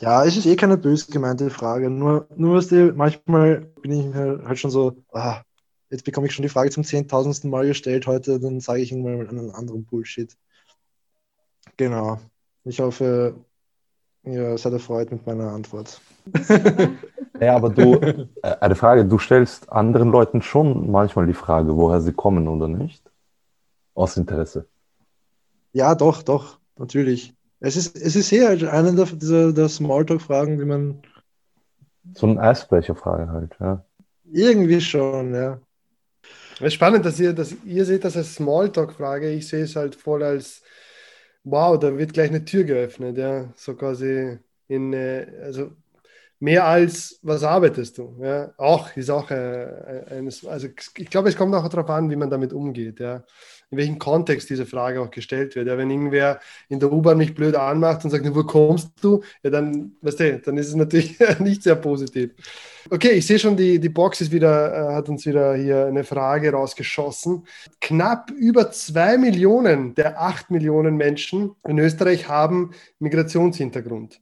ja, es ist eh keine böse gemeinte Frage. Nur, nur was die, manchmal bin ich halt schon so, ah, jetzt bekomme ich schon die Frage zum zehntausendsten Mal gestellt heute, dann sage ich irgendwann einen anderen Bullshit. Genau. Ich hoffe, ihr seid erfreut mit meiner Antwort. Ja, aber du, äh, eine Frage, du stellst anderen Leuten schon manchmal die Frage, woher sie kommen oder nicht? Aus Interesse. Ja, doch, doch, natürlich. Es ist, es ist eher eine der, dieser der Smalltalk-Fragen, die man. So eine Eisbrecher-Frage halt, ja. Irgendwie schon, ja. Es ist spannend, dass ihr, dass ihr seht das als Smalltalk-Frage. Ich sehe es halt voll als, wow, da wird gleich eine Tür geöffnet, ja. So quasi in, äh, also mehr als, was arbeitest du? Ja, auch ist auch äh, eines, also ich glaube, es kommt auch darauf an, wie man damit umgeht, ja. In welchem Kontext diese Frage auch gestellt wird. Ja, wenn irgendwer in der U-Bahn mich blöd anmacht und sagt, wo kommst du? Ja, dann, weißt du, dann ist es natürlich nicht sehr positiv. Okay, ich sehe schon, die, die Box ist wieder, äh, hat uns wieder hier eine Frage rausgeschossen. Knapp über zwei Millionen der acht Millionen Menschen in Österreich haben Migrationshintergrund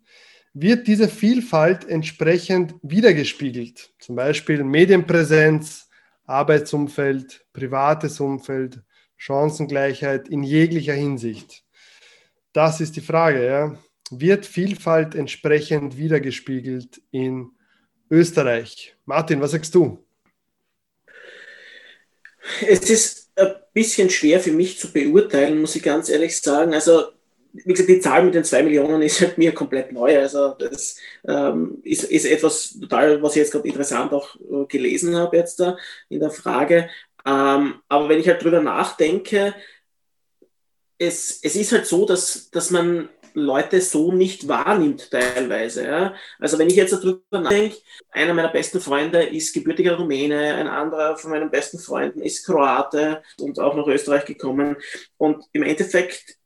wird diese Vielfalt entsprechend wiedergespiegelt. Zum Beispiel Medienpräsenz, Arbeitsumfeld, privates Umfeld, Chancengleichheit in jeglicher Hinsicht. Das ist die Frage. Ja. Wird Vielfalt entsprechend wiedergespiegelt in Österreich? Martin, was sagst du? Es ist ein bisschen schwer für mich zu beurteilen, muss ich ganz ehrlich sagen. Also wie gesagt, die Zahl mit den zwei Millionen ist halt mir komplett neu. Also das ähm, ist, ist etwas total, was ich jetzt gerade interessant auch äh, gelesen habe jetzt da in der Frage. Ähm, aber wenn ich halt drüber nachdenke, es, es ist halt so, dass, dass man Leute so nicht wahrnimmt teilweise. Ja? Also wenn ich jetzt darüber nachdenke, einer meiner besten Freunde ist gebürtiger Rumäne, ein anderer von meinen besten Freunden ist Kroate und auch nach Österreich gekommen. Und im Endeffekt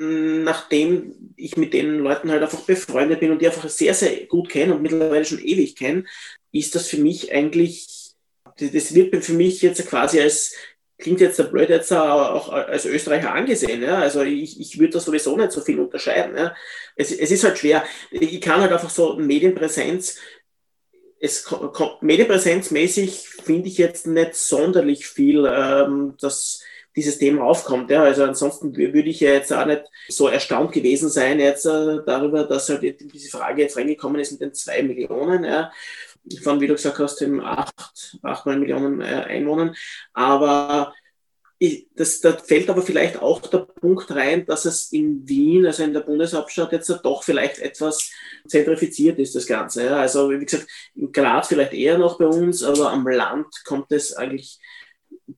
nachdem ich mit den Leuten halt einfach befreundet bin und die einfach sehr, sehr gut kenne und mittlerweile schon ewig kenne, ist das für mich eigentlich, das wird für mich jetzt quasi als, klingt jetzt der blöd jetzt auch als Österreicher angesehen. Ja? Also ich, ich würde da sowieso nicht so viel unterscheiden. Ja? Es, es ist halt schwer. Ich kann halt einfach so Medienpräsenz, es kommt medienpräsenzmäßig finde ich jetzt nicht sonderlich viel, ähm, das dieses Thema aufkommt. Ja. Also ansonsten würde ich ja jetzt auch nicht so erstaunt gewesen sein jetzt äh, darüber, dass halt diese Frage jetzt reingekommen ist mit den zwei Millionen. Ja von, wie du gesagt hast, den 8, 8 9 Millionen äh, Einwohnern. Aber ich, das, da fällt aber vielleicht auch der Punkt rein, dass es in Wien, also in der Bundeshauptstadt, jetzt doch vielleicht etwas zentrifiziert ist, das Ganze. Ja. Also, wie gesagt, in Graz vielleicht eher noch bei uns, aber am Land kommt es eigentlich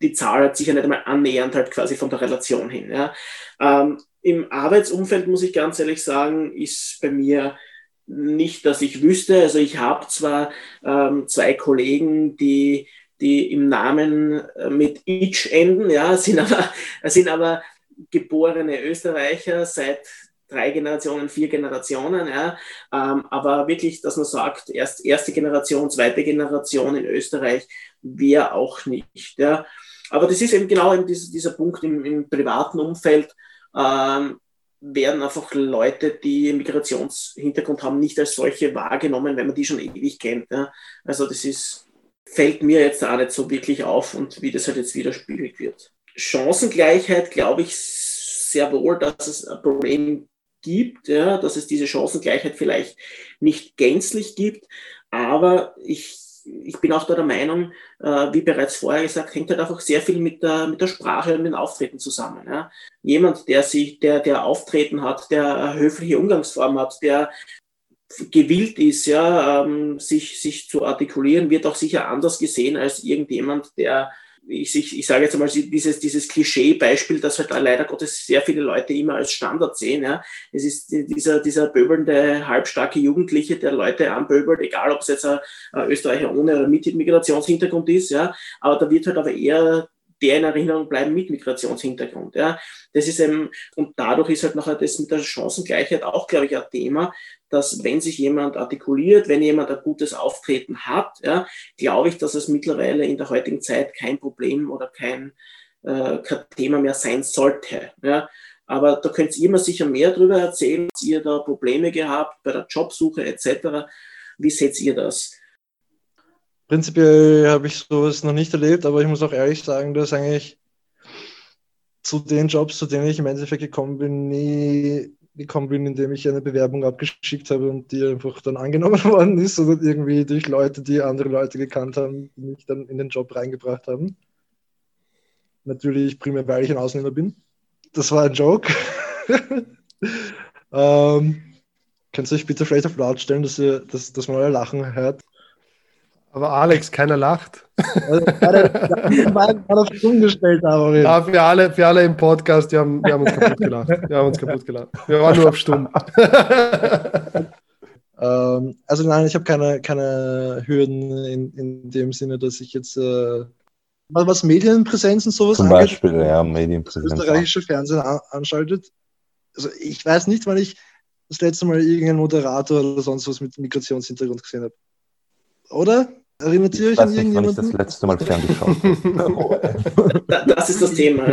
die Zahl hat sicher nicht einmal annähernd halt quasi von der Relation hin. Ja. Ähm, Im Arbeitsumfeld muss ich ganz ehrlich sagen, ist bei mir nicht, dass ich wüsste. Also ich habe zwar ähm, zwei Kollegen, die, die im Namen äh, mit Itch enden, ja, sind aber, sind aber geborene Österreicher seit drei Generationen, vier Generationen, ja. Ähm, aber wirklich, dass man sagt, erst erste Generation, zweite Generation in Österreich, wäre auch nicht. Ja. Aber das ist eben genau eben dieser, dieser Punkt im, im privaten Umfeld, ähm, werden einfach Leute, die Migrationshintergrund haben, nicht als solche wahrgenommen, wenn man die schon ewig kennt. Ja. Also das ist, fällt mir jetzt auch nicht so wirklich auf und wie das halt jetzt widerspiegelt wird. Chancengleichheit glaube ich sehr wohl, dass es ein Problem gibt, ja, dass es diese Chancengleichheit vielleicht nicht gänzlich gibt, aber ich ich bin auch da der Meinung, äh, wie bereits vorher gesagt, hängt halt einfach sehr viel mit der, mit der Sprache und dem Auftreten zusammen. Ja. Jemand, der sich, der, der Auftreten hat, der eine höfliche Umgangsform hat, der gewillt ist, ja, ähm, sich, sich zu artikulieren, wird auch sicher anders gesehen als irgendjemand, der ich, ich, ich sage jetzt einmal dieses, dieses Klischee-Beispiel, das halt leider Gottes sehr viele Leute immer als Standard sehen. Ja. Es ist dieser, dieser böbelnde, halbstarke Jugendliche, der Leute anböbelt, egal ob es jetzt ein, ein Österreicher ohne oder mit Migrationshintergrund ist, ja. Aber da wird halt aber eher der in Erinnerung bleiben mit Migrationshintergrund. Ja. Das ist eben, und dadurch ist halt nachher das mit der Chancengleichheit auch, glaube ich, ein Thema, dass wenn sich jemand artikuliert, wenn jemand ein gutes Auftreten hat, ja, glaube ich, dass es mittlerweile in der heutigen Zeit kein Problem oder kein, äh, kein Thema mehr sein sollte. Ja. Aber da könnt ihr immer sicher mehr darüber erzählen, dass ihr da Probleme gehabt bei der Jobsuche etc. Wie seht ihr das? Prinzipiell habe ich sowas noch nicht erlebt, aber ich muss auch ehrlich sagen, dass eigentlich zu den Jobs, zu denen ich im Endeffekt gekommen bin, nie gekommen bin, indem ich eine Bewerbung abgeschickt habe und die einfach dann angenommen worden ist, sondern irgendwie durch Leute, die andere Leute gekannt haben, die mich dann in den Job reingebracht haben. Natürlich primär, weil ich ein Ausländer bin. Das war ein Joke. ähm, könnt ihr euch bitte vielleicht auf laut stellen, dass, ihr, dass, dass man euer Lachen hört? Aber Alex, keiner lacht. Also, auf stumm gestellt, aber ja, für alle, für alle im Podcast, die haben, die haben uns kaputt gelacht. Wir haben uns kaputt gelacht. Wir waren nur auf stumm. ähm, also nein, ich habe keine, keine Hürden in, in dem Sinne, dass ich jetzt äh, was Medienpräsenz und sowas Zum Beispiel, angeht, ja, Medienpräsenz. Das österreichische Fernsehen an, anschaltet. Also ich weiß nicht, wann ich das letzte Mal irgendeinen Moderator oder sonst was mit Migrationshintergrund gesehen habe. Oder? Erinnert ihr euch an irgendjemanden? Ich das letzte Mal ferngeschaut Das ist das Thema.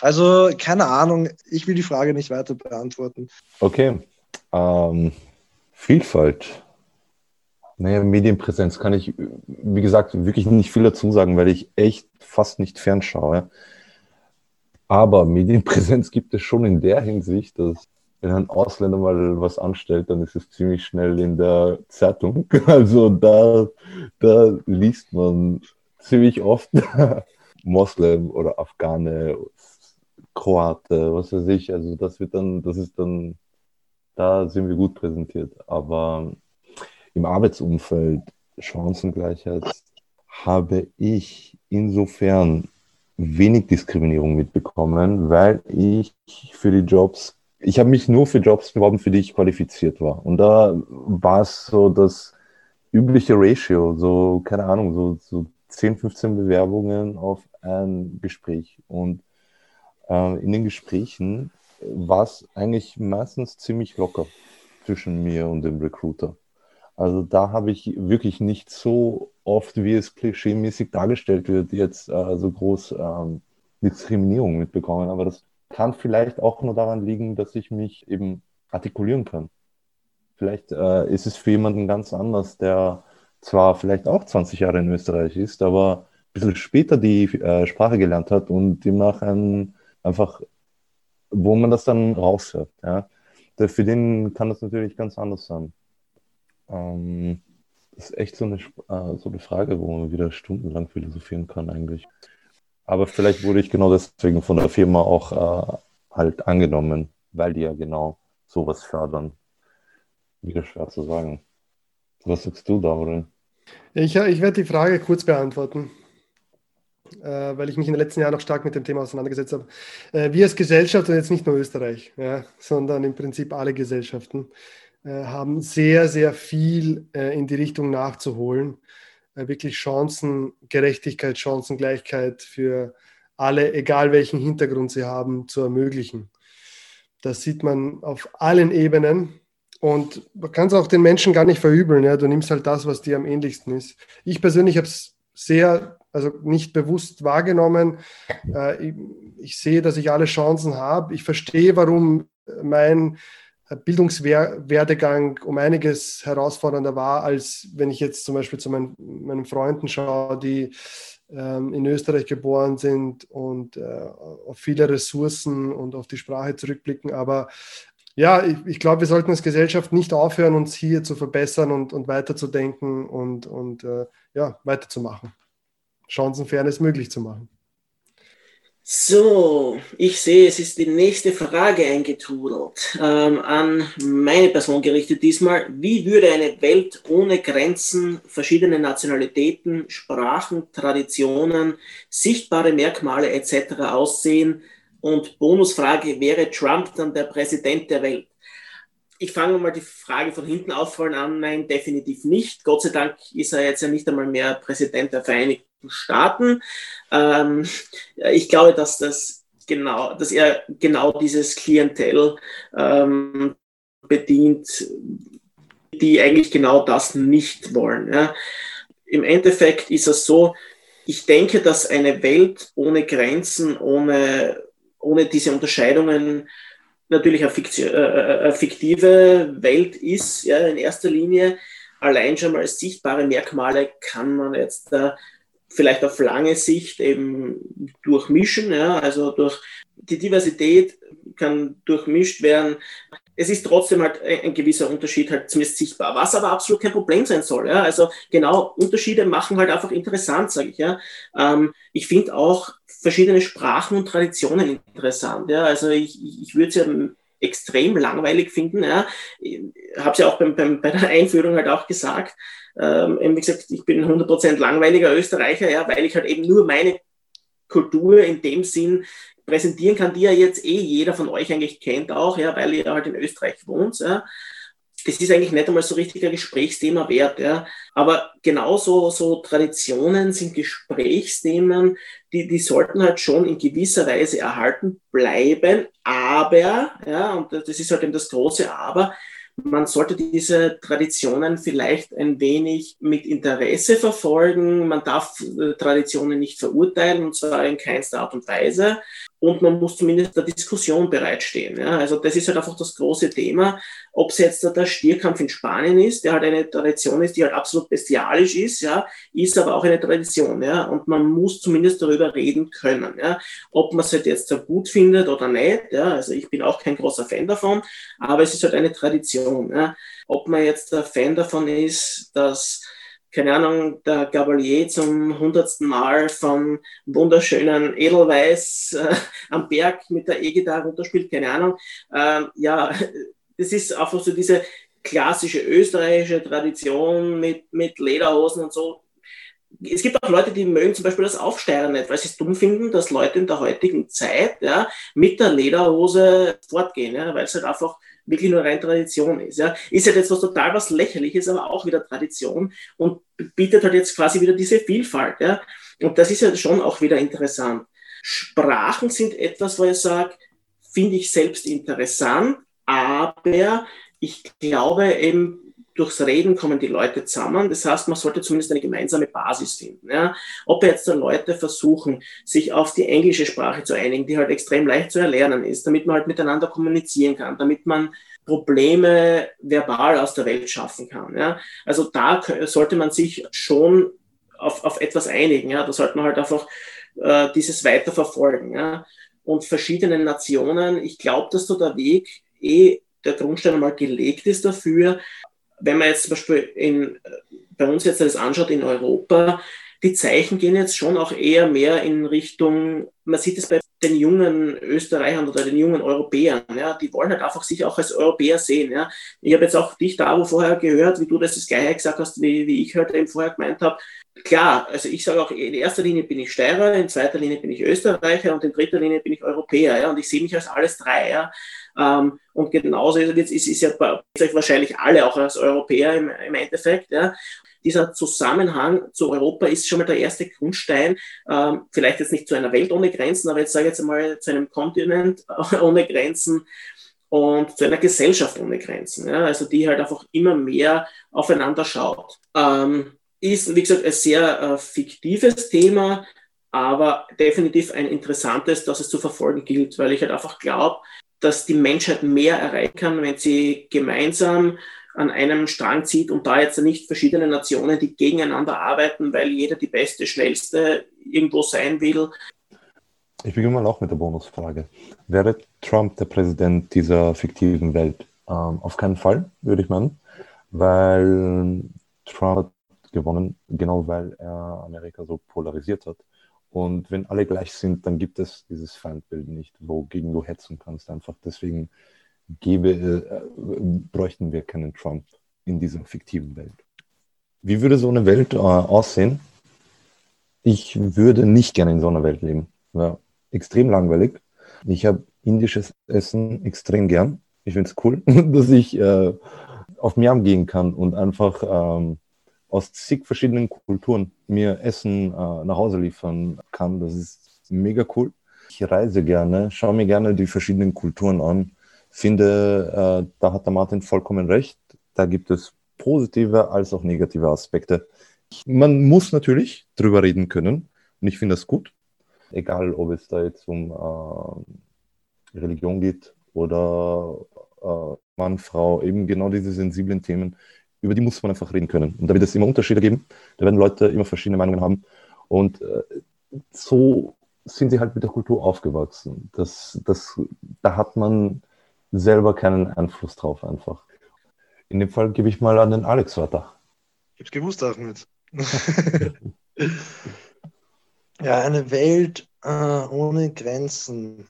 Also, keine Ahnung, ich will die Frage nicht weiter beantworten. Okay. Ähm, Vielfalt. Naja, Medienpräsenz kann ich, wie gesagt, wirklich nicht viel dazu sagen, weil ich echt fast nicht fernschaue. Aber Medienpräsenz gibt es schon in der Hinsicht, dass wenn ein Ausländer mal was anstellt, dann ist es ziemlich schnell in der Zeitung. Also da, da liest man ziemlich oft Moslem oder Afghane, Kroate, was weiß ich. Also das wird dann, das ist dann, da sind wir gut präsentiert. Aber im Arbeitsumfeld Chancengleichheit habe ich insofern wenig Diskriminierung mitbekommen, weil ich für die Jobs ich habe mich nur für Jobs beworben, für die ich qualifiziert war. Und da war es so das übliche Ratio, so, keine Ahnung, so, so 10, 15 Bewerbungen auf ein Gespräch. Und äh, in den Gesprächen war es eigentlich meistens ziemlich locker zwischen mir und dem Recruiter. Also da habe ich wirklich nicht so oft, wie es klischeemäßig dargestellt wird, jetzt äh, so groß ähm, Diskriminierung mitbekommen. Aber das kann vielleicht auch nur daran liegen, dass ich mich eben artikulieren kann. Vielleicht äh, ist es für jemanden ganz anders, der zwar vielleicht auch 20 Jahre in Österreich ist, aber ein bisschen später die äh, Sprache gelernt hat und demnach ein, einfach, wo man das dann raushört. Ja. Für den kann das natürlich ganz anders sein. Ähm, das ist echt so eine, äh, so eine Frage, wo man wieder stundenlang philosophieren kann eigentlich. Aber vielleicht wurde ich genau deswegen von der Firma auch äh, halt angenommen, weil die ja genau sowas fördern. Wieder schwer zu sagen. Was sagst du, Darin? Ich, ich werde die Frage kurz beantworten, äh, weil ich mich in den letzten Jahren noch stark mit dem Thema auseinandergesetzt habe. Äh, wir als Gesellschaft, und jetzt nicht nur Österreich, ja, sondern im Prinzip alle Gesellschaften, äh, haben sehr, sehr viel äh, in die Richtung nachzuholen äh, wirklich Chancengerechtigkeit, Chancengleichheit für alle, egal welchen Hintergrund sie haben, zu ermöglichen. Das sieht man auf allen Ebenen und man kann es auch den Menschen gar nicht verübeln. Ja? Du nimmst halt das, was dir am ähnlichsten ist. Ich persönlich habe es sehr, also nicht bewusst wahrgenommen. Äh, ich sehe, dass ich alle Chancen habe. Ich verstehe, warum mein Bildungswerdegang um einiges herausfordernder war, als wenn ich jetzt zum Beispiel zu meinen, meinen Freunden schaue, die ähm, in Österreich geboren sind und äh, auf viele Ressourcen und auf die Sprache zurückblicken. Aber ja, ich, ich glaube, wir sollten als Gesellschaft nicht aufhören, uns hier zu verbessern und, und weiterzudenken und, und äh, ja, weiterzumachen. Chancenfairness möglich zu machen. So, ich sehe, es ist die nächste Frage eingetrudelt. Ähm, an meine Person gerichtet diesmal. Wie würde eine Welt ohne Grenzen, verschiedene Nationalitäten, Sprachen, Traditionen, sichtbare Merkmale etc. aussehen? Und Bonusfrage, wäre Trump dann der Präsident der Welt? Ich fange mal die Frage von hinten aufrollen an. Nein, definitiv nicht. Gott sei Dank ist er jetzt ja nicht einmal mehr Präsident der Vereinigten Staaten. Ähm, ich glaube, dass das genau, dass er genau dieses Klientel ähm, bedient, die eigentlich genau das nicht wollen. Ja. Im Endeffekt ist es so, ich denke, dass eine Welt ohne Grenzen, ohne, ohne diese Unterscheidungen natürlich eine, Fiktion, äh, äh, eine fiktive Welt ist, ja, in erster Linie. Allein schon mal als sichtbare Merkmale kann man jetzt da vielleicht auf lange Sicht eben durchmischen. Ja? Also durch die Diversität kann durchmischt werden. Es ist trotzdem halt ein gewisser Unterschied halt zumindest sichtbar, was aber absolut kein Problem sein soll. Ja? Also genau, Unterschiede machen halt einfach interessant, sage ich. Ja? Ähm, ich finde auch verschiedene Sprachen und Traditionen interessant. Ja? Also ich, ich würde es ja extrem langweilig finden. Ja? Ich habe es ja auch beim, beim, bei der Einführung halt auch gesagt. Ähm, wie gesagt, ich bin 100% langweiliger Österreicher, ja, weil ich halt eben nur meine Kultur in dem Sinn präsentieren kann, die ja jetzt eh jeder von euch eigentlich kennt auch, ja, weil ihr halt in Österreich wohnt. Ja. Das ist eigentlich nicht einmal so richtig ein Gesprächsthema wert. Ja. Aber genauso so Traditionen sind Gesprächsthemen, die, die sollten halt schon in gewisser Weise erhalten bleiben. Aber, ja, und das ist halt eben das große Aber, man sollte diese Traditionen vielleicht ein wenig mit Interesse verfolgen. Man darf äh, Traditionen nicht verurteilen, und zwar in keinster Art und Weise und man muss zumindest der Diskussion bereitstehen. Ja? Also das ist halt einfach das große Thema. Ob es jetzt der Stierkampf in Spanien ist, der halt eine Tradition ist, die halt absolut bestialisch ist, ja, ist aber auch eine Tradition. Ja? Und man muss zumindest darüber reden können. Ja? Ob man es halt jetzt so gut findet oder nicht. Ja? Also ich bin auch kein großer Fan davon, aber es ist halt eine Tradition. Ja? Ob man jetzt der Fan davon ist, dass keine Ahnung, der Gabalier zum hundertsten Mal vom wunderschönen Edelweiß äh, am Berg mit der E-Gitarre runterspielt, keine Ahnung. Ähm, ja, das ist einfach so diese klassische österreichische Tradition mit, mit Lederhosen und so. Es gibt auch Leute, die mögen zum Beispiel das Aufsteigen nicht, weil sie es dumm finden, dass Leute in der heutigen Zeit ja, mit der Lederhose fortgehen, ja, weil es halt einfach wirklich nur rein Tradition ist. Ja. Ist halt jetzt was total was Lächerliches, aber auch wieder Tradition und bietet halt jetzt quasi wieder diese Vielfalt. Ja. Und das ist ja schon auch wieder interessant. Sprachen sind etwas, wo ich sage, finde ich selbst interessant, aber ich glaube eben, durchs Reden kommen die Leute zusammen. Das heißt, man sollte zumindest eine gemeinsame Basis finden. Ja. Ob jetzt Leute versuchen, sich auf die englische Sprache zu einigen, die halt extrem leicht zu erlernen ist, damit man halt miteinander kommunizieren kann, damit man Probleme verbal aus der Welt schaffen kann. Ja. Also da sollte man sich schon auf, auf etwas einigen. Ja. Da sollte man halt einfach äh, dieses weiterverfolgen. Ja. Und verschiedene Nationen, ich glaube, dass da der Weg eh der Grundstein einmal gelegt ist dafür, wenn man jetzt zum Beispiel in, bei uns jetzt das anschaut in Europa, die Zeichen gehen jetzt schon auch eher mehr in Richtung, man sieht es bei den jungen Österreichern oder den jungen Europäern, ja, die wollen halt einfach sich auch als Europäer sehen. Ja. Ich habe jetzt auch dich da wo vorher gehört, wie du das das gleiche gesagt hast, wie, wie ich heute eben vorher gemeint habe. Klar, also ich sage auch, in erster Linie bin ich Steirer, in zweiter Linie bin ich Österreicher und in dritter Linie bin ich Europäer. Ja, und ich sehe mich als alles drei. Ja. Ähm, und genauso ist, ist, ist ja wahrscheinlich alle auch als Europäer im, im Endeffekt. Ja. Dieser Zusammenhang zu Europa ist schon mal der erste Grundstein, ähm, vielleicht jetzt nicht zu einer Welt ohne Grenzen, aber jetzt sage ich jetzt einmal zu einem Kontinent ohne Grenzen und zu einer Gesellschaft ohne Grenzen, ja, also die halt einfach immer mehr aufeinander schaut. Ähm, ist, wie gesagt, ein sehr äh, fiktives Thema, aber definitiv ein interessantes, das es zu verfolgen gilt, weil ich halt einfach glaube, dass die Menschheit mehr erreichen kann, wenn sie gemeinsam an einem Strang zieht und da jetzt nicht verschiedene Nationen, die gegeneinander arbeiten, weil jeder die beste, schnellste irgendwo sein will. Ich beginne mal auch mit der Bonusfrage. Wäre Trump der Präsident dieser fiktiven Welt? Ähm, auf keinen Fall, würde ich meinen, weil Trump hat gewonnen, genau weil er Amerika so polarisiert hat Und wenn alle gleich sind, dann gibt es dieses Feindbild nicht, wogegen du hetzen kannst. Einfach deswegen gäbe, äh, bräuchten wir keinen Trump in dieser fiktiven Welt. Wie würde so eine Welt äh, aussehen? Ich würde nicht gerne in so einer Welt leben. Ja, extrem langweilig. Ich habe indisches Essen extrem gern. Ich finde es cool, dass ich äh, auf Miam gehen kann und einfach ähm, aus zig verschiedenen Kulturen mir Essen äh, nach Hause liefern kann. Das ist mega cool. Ich reise gerne, schaue mir gerne die verschiedenen Kulturen an. Finde, äh, da hat der Martin vollkommen recht. Da gibt es positive als auch negative Aspekte. Man muss natürlich drüber reden können und ich finde das gut. Egal, ob es da jetzt um äh, Religion geht oder äh, Mann, Frau, eben genau diese sensiblen Themen über die muss man einfach reden können. Und da wird es immer Unterschiede geben, da werden Leute immer verschiedene Meinungen haben. Und äh, so sind sie halt mit der Kultur aufgewachsen. Das, das, da hat man selber keinen Einfluss drauf einfach. In dem Fall gebe ich mal an den Alex weiter. Ich hab's gewusst, Ahmed. ja, eine Welt äh, ohne Grenzen.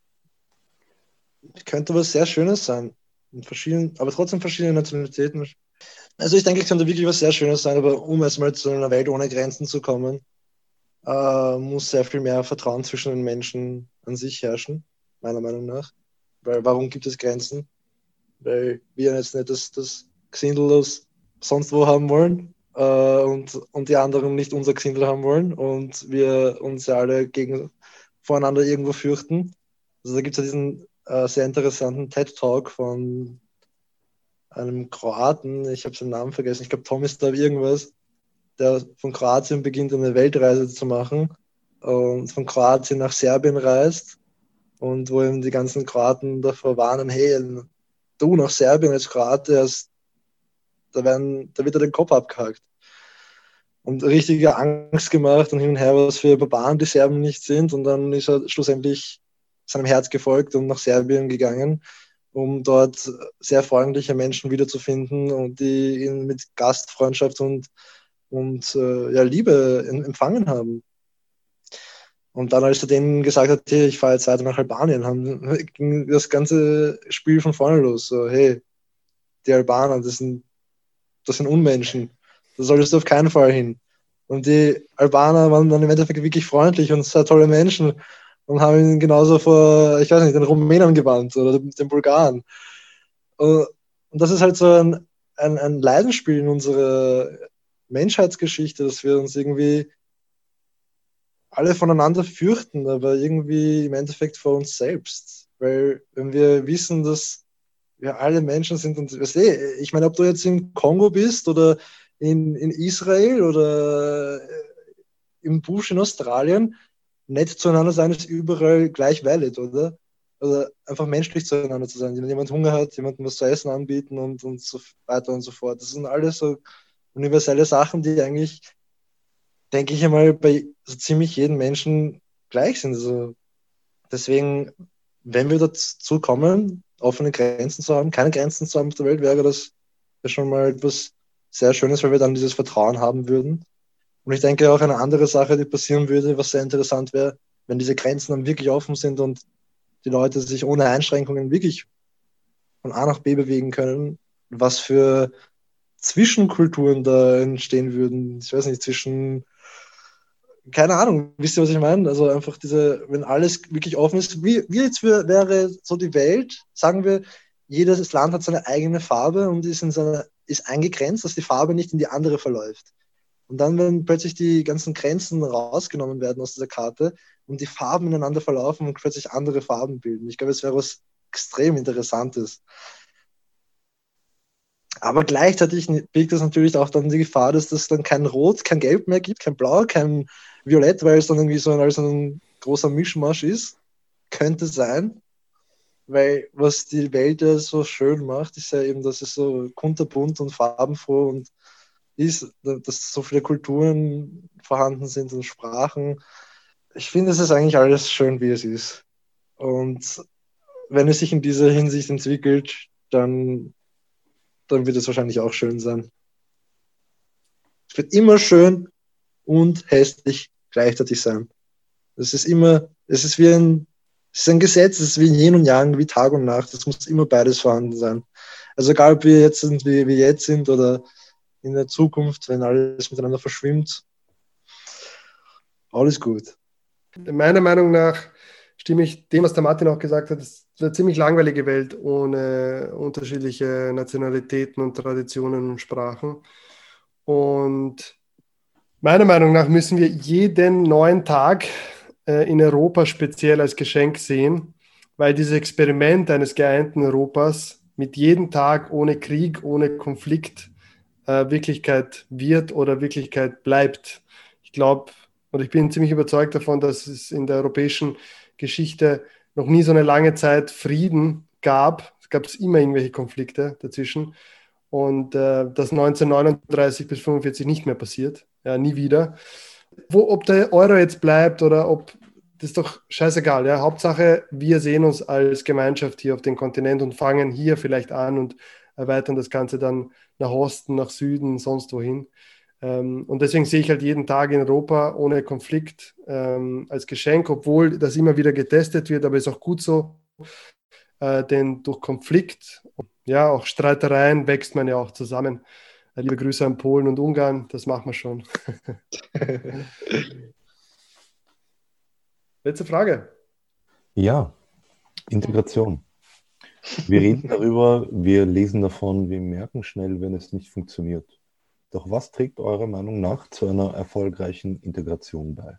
Könnte was sehr Schönes sein. Mit verschiedenen, aber trotzdem verschiedene Nationalitäten, also ich denke, es könnte wirklich was sehr Schönes sein, aber um erstmal zu einer Welt ohne Grenzen zu kommen, äh, muss sehr viel mehr Vertrauen zwischen den Menschen an sich herrschen, meiner Meinung nach. Weil warum gibt es Grenzen? Weil wir jetzt nicht das, das Gesindel aus sonst wo haben wollen äh, und, und die anderen nicht unser Gesindel haben wollen und wir uns ja alle gegen voreinander irgendwo fürchten. Also da gibt es ja diesen äh, sehr interessanten TED-Talk von einem Kroaten, ich habe seinen Namen vergessen, ich glaube Tomislav irgendwas, der von Kroatien beginnt, eine Weltreise zu machen und von Kroatien nach Serbien reist und wo ihm die ganzen Kroaten davor warnen, hey, du nach Serbien als Kroate, als, da, werden, da wird er den Kopf abgehakt. Und richtige Angst gemacht und hin und her, was für Barbaren die Serben nicht sind. Und dann ist er schlussendlich seinem Herz gefolgt und nach Serbien gegangen um dort sehr freundliche Menschen wiederzufinden und die ihn mit Gastfreundschaft und, und äh, ja, Liebe in, empfangen haben. Und dann, als er denen gesagt hat, hey, ich fahre jetzt weiter nach Albanien, haben, ging das ganze Spiel von vorne los. So, hey, die Albaner, das sind, das sind Unmenschen. Da solltest du auf keinen Fall hin. Und die Albaner waren dann im Endeffekt wirklich freundlich und sehr tolle Menschen und haben ihn genauso vor, ich weiß nicht, den Rumänen gewandt oder den Bulgaren. Und, das ist halt so ein, ein, ein Leidensspiel in unserer Menschheitsgeschichte, dass wir uns irgendwie alle voneinander fürchten, aber irgendwie im Endeffekt vor uns selbst. Weil wenn wir wissen, dass wir alle Menschen sind und ich meine, ob du jetzt im Kongo bist oder in, in Israel oder im Busch in Australien, nett zueinander sein ist überall gleich valid, oder? Also einfach menschlich zueinander zu sein. Wenn jemand Hunger hat, jemandem was zu essen anbieten und, und so weiter und so fort. Das sind alles so universelle Sachen, die eigentlich, denke ich einmal, bei so ziemlich jedem Menschen gleich sind. Also deswegen, wenn wir dazu kommen, offene Grenzen zu haben, keine Grenzen zu haben auf der Welt, wäre das schon mal etwas sehr Schönes, weil wir dann dieses Vertrauen haben würden und ich denke auch eine andere Sache, die passieren würde, was sehr interessant wäre, wenn diese Grenzen dann wirklich offen sind und die Leute sich ohne Einschränkungen wirklich von A nach B bewegen können, was für Zwischenkulturen da entstehen würden. Ich weiß nicht, zwischen, keine Ahnung, wisst ihr, was ich meine? Also einfach diese, wenn alles wirklich offen ist, wie, wie jetzt wäre so die Welt, sagen wir, jedes Land hat seine eigene Farbe und ist, in seiner, ist eingegrenzt, dass die Farbe nicht in die andere verläuft. Und dann, wenn plötzlich die ganzen Grenzen rausgenommen werden aus dieser Karte und die Farben ineinander verlaufen und plötzlich andere Farben bilden. Ich glaube, es wäre was extrem Interessantes. Aber gleichzeitig birgt das natürlich auch dann die Gefahr, dass es dann kein Rot, kein Gelb mehr gibt, kein Blau, kein Violett, weil es dann irgendwie so ein, also ein großer Mischmasch ist. Könnte sein. Weil was die Welt ja so schön macht, ist ja eben, dass es so kunterbunt und farbenfroh und ist, dass so viele Kulturen vorhanden sind und Sprachen. Ich finde, es ist eigentlich alles schön, wie es ist. Und wenn es sich in dieser Hinsicht entwickelt, dann, dann wird es wahrscheinlich auch schön sein. Es wird immer schön und hässlich gleichzeitig sein. Es ist immer, es ist wie ein, es ist ein Gesetz, es ist wie Yin und Yang, wie Tag und Nacht. Es muss immer beides vorhanden sein. Also egal, ob wir jetzt sind, wie wir jetzt sind oder in der Zukunft, wenn alles miteinander verschwimmt, alles gut. Meiner Meinung nach stimme ich dem, was der Martin auch gesagt hat, es ist eine ziemlich langweilige Welt ohne unterschiedliche Nationalitäten und Traditionen und Sprachen. Und meiner Meinung nach müssen wir jeden neuen Tag äh, in Europa speziell als Geschenk sehen, weil dieses Experiment eines geeinten Europas mit jedem Tag ohne Krieg, ohne Konflikt äh, Wirklichkeit wird oder Wirklichkeit bleibt. Ich glaube und ich bin ziemlich überzeugt davon, dass es in der europäischen Geschichte noch nie so eine lange Zeit Frieden gab. Es gab immer irgendwelche Konflikte dazwischen. Und äh, das 1939 bis 1945 nicht mehr passiert. Ja, nie wieder. Wo, ob der Euro jetzt bleibt oder ob, das ist doch scheißegal. Ja? Hauptsache, wir sehen uns als Gemeinschaft hier auf dem Kontinent und fangen hier vielleicht an und erweitern das Ganze dann nach Osten, nach Süden, sonst wohin. Ähm, und deswegen sehe ich halt jeden Tag in Europa ohne Konflikt ähm, als Geschenk, obwohl das immer wieder getestet wird, aber ist auch gut so, äh, denn durch Konflikt, ja, auch Streitereien wächst man ja auch zusammen. Äh, liebe Grüße an Polen und Ungarn, das machen wir schon. Letzte Frage. Ja, Integration. Wir reden darüber, wir lesen davon, wir merken schnell, wenn es nicht funktioniert. Doch was trägt eurer Meinung nach zu einer erfolgreichen Integration bei?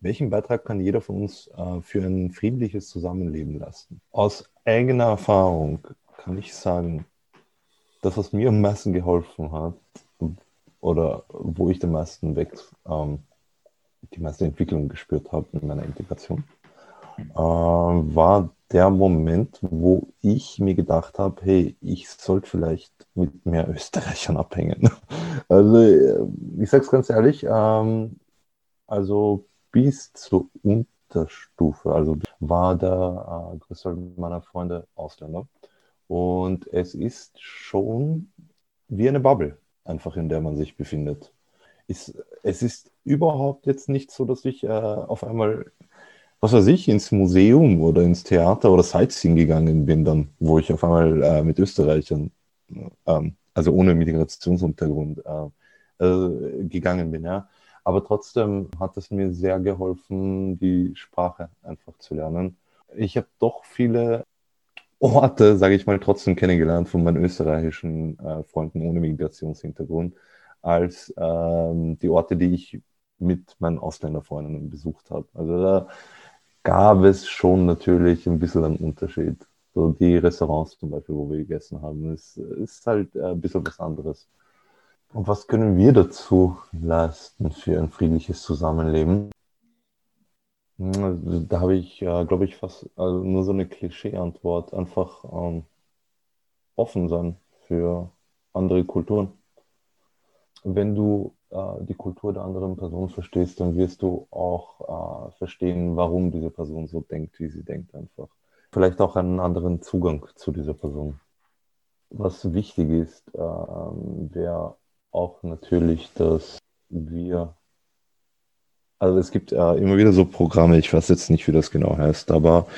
Welchen Beitrag kann jeder von uns äh, für ein friedliches Zusammenleben leisten? Aus eigener Erfahrung kann ich sagen, das, was mir am meisten geholfen hat oder wo ich den meisten weg, ähm, die meiste Entwicklung gespürt habe in meiner Integration, äh, war der Moment, wo ich mir gedacht habe, hey, ich sollte vielleicht mit mehr Österreichern abhängen. Also äh, ich sage es ganz ehrlich, ähm, also bis zur Unterstufe, also war der äh, Großteil meiner Freunde Ausländer. Und es ist schon wie eine Bubble, einfach in der man sich befindet. Ist, es ist überhaupt jetzt nicht so, dass ich äh, auf einmal was weiß ich, ins Museum oder ins Theater oder Sightseeing gegangen bin, dann, wo ich auf einmal äh, mit Österreichern, ähm, also ohne Migrationshintergrund, äh, äh, gegangen bin, ja. Aber trotzdem hat es mir sehr geholfen, die Sprache einfach zu lernen. Ich habe doch viele Orte, sage ich mal, trotzdem kennengelernt von meinen österreichischen äh, Freunden ohne Migrationshintergrund, als ähm, die Orte, die ich mit meinen Ausländerfreunden besucht habe. Also da gab es schon natürlich ein bisschen einen Unterschied. So die Restaurants zum Beispiel, wo wir gegessen haben, ist, ist halt äh, ein bisschen was anderes. Und was können wir dazu leisten für ein friedliches Zusammenleben? Hm, da habe ich, äh, glaube ich, fast also nur so eine Klischee-Antwort. Einfach ähm, offen sein für andere Kulturen. Wenn du äh, die Kultur der anderen Person verstehst, dann wirst du auch äh, verstehen, warum diese Person so denkt, wie sie denkt einfach. Vielleicht auch einen anderen Zugang zu dieser Person. Was wichtig ist, äh, wäre auch natürlich, dass wir also es gibt äh, immer wieder so Programme, ich weiß jetzt nicht, wie das genau heißt, aber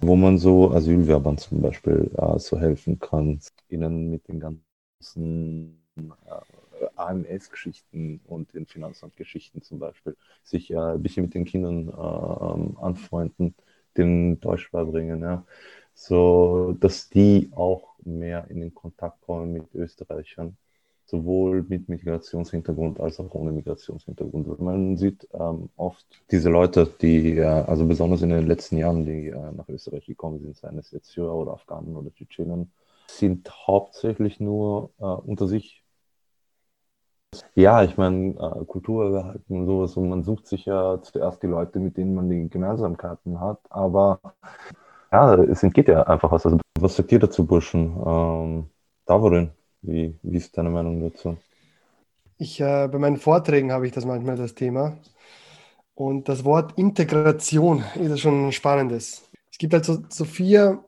wo man so Asylwerbern zum Beispiel äh, so helfen kann, ihnen mit den ganzen äh, AMS-Geschichten und den Finanzamtgeschichten zum Beispiel, sich äh, ein bisschen mit den Kindern äh, anfreunden, den Deutsch beibringen, ja. so dass die auch mehr in den Kontakt kommen mit Österreichern, sowohl mit Migrationshintergrund als auch ohne Migrationshintergrund. Man sieht ähm, oft diese Leute, die, äh, also besonders in den letzten Jahren, die äh, nach Österreich gekommen sind, seien es jetzt Syrer oder Afghanen oder Tschetschenen, sind hauptsächlich nur äh, unter sich ja, ich meine, äh, Kultur erhalten und sowas und man sucht sich ja zuerst die Leute, mit denen man die Gemeinsamkeiten hat, aber ja, es entgeht ja einfach was. Also, was sagt ihr dazu, Burschen? Ähm, Davorin, wie, wie ist deine Meinung dazu? Ich, äh, bei meinen Vorträgen habe ich das manchmal das Thema. Und das Wort Integration ist schon ein spannendes. Es gibt also so vier,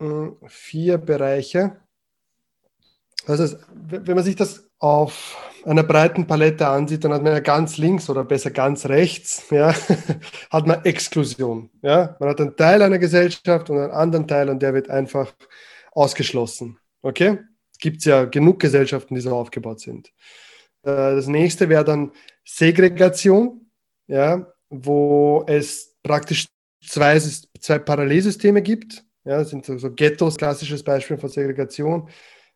äh, vier Bereiche. Also, wenn man sich das auf einer breiten Palette ansieht, dann hat man ja ganz links oder besser ganz rechts, ja, hat man Exklusion. Ja? Man hat einen Teil einer Gesellschaft und einen anderen Teil und der wird einfach ausgeschlossen. Okay? Es gibt ja genug Gesellschaften, die so aufgebaut sind. Äh, das nächste wäre dann Segregation, ja, wo es praktisch zwei, zwei Parallelsysteme gibt. Ja, das sind so, so Ghettos, klassisches Beispiel von Segregation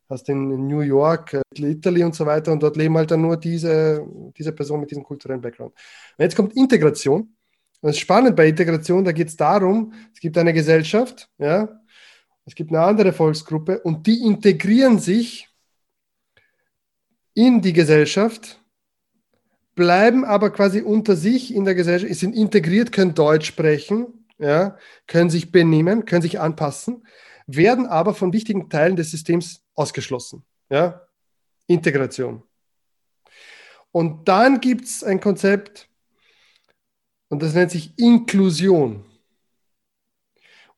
hast in New York, äh, Italy und so weiter und dort leben halt dann nur diese, diese Personen mit diesem kulturellen Background. Und jetzt kommt Integration. Und das ist spannend bei Integration, da geht es darum, es gibt eine Gesellschaft, ja, es gibt eine andere Volksgruppe und die integrieren sich in die Gesellschaft, bleiben aber quasi unter sich in der Gesellschaft, sind integriert, können Deutsch sprechen, ja, können sich benehmen, können sich anpassen, werden aber von wichtigen Teilen des Systems ausgeschlossen. Ja? Integration. Und dann gibt es ein Konzept, und das nennt sich Inklusion.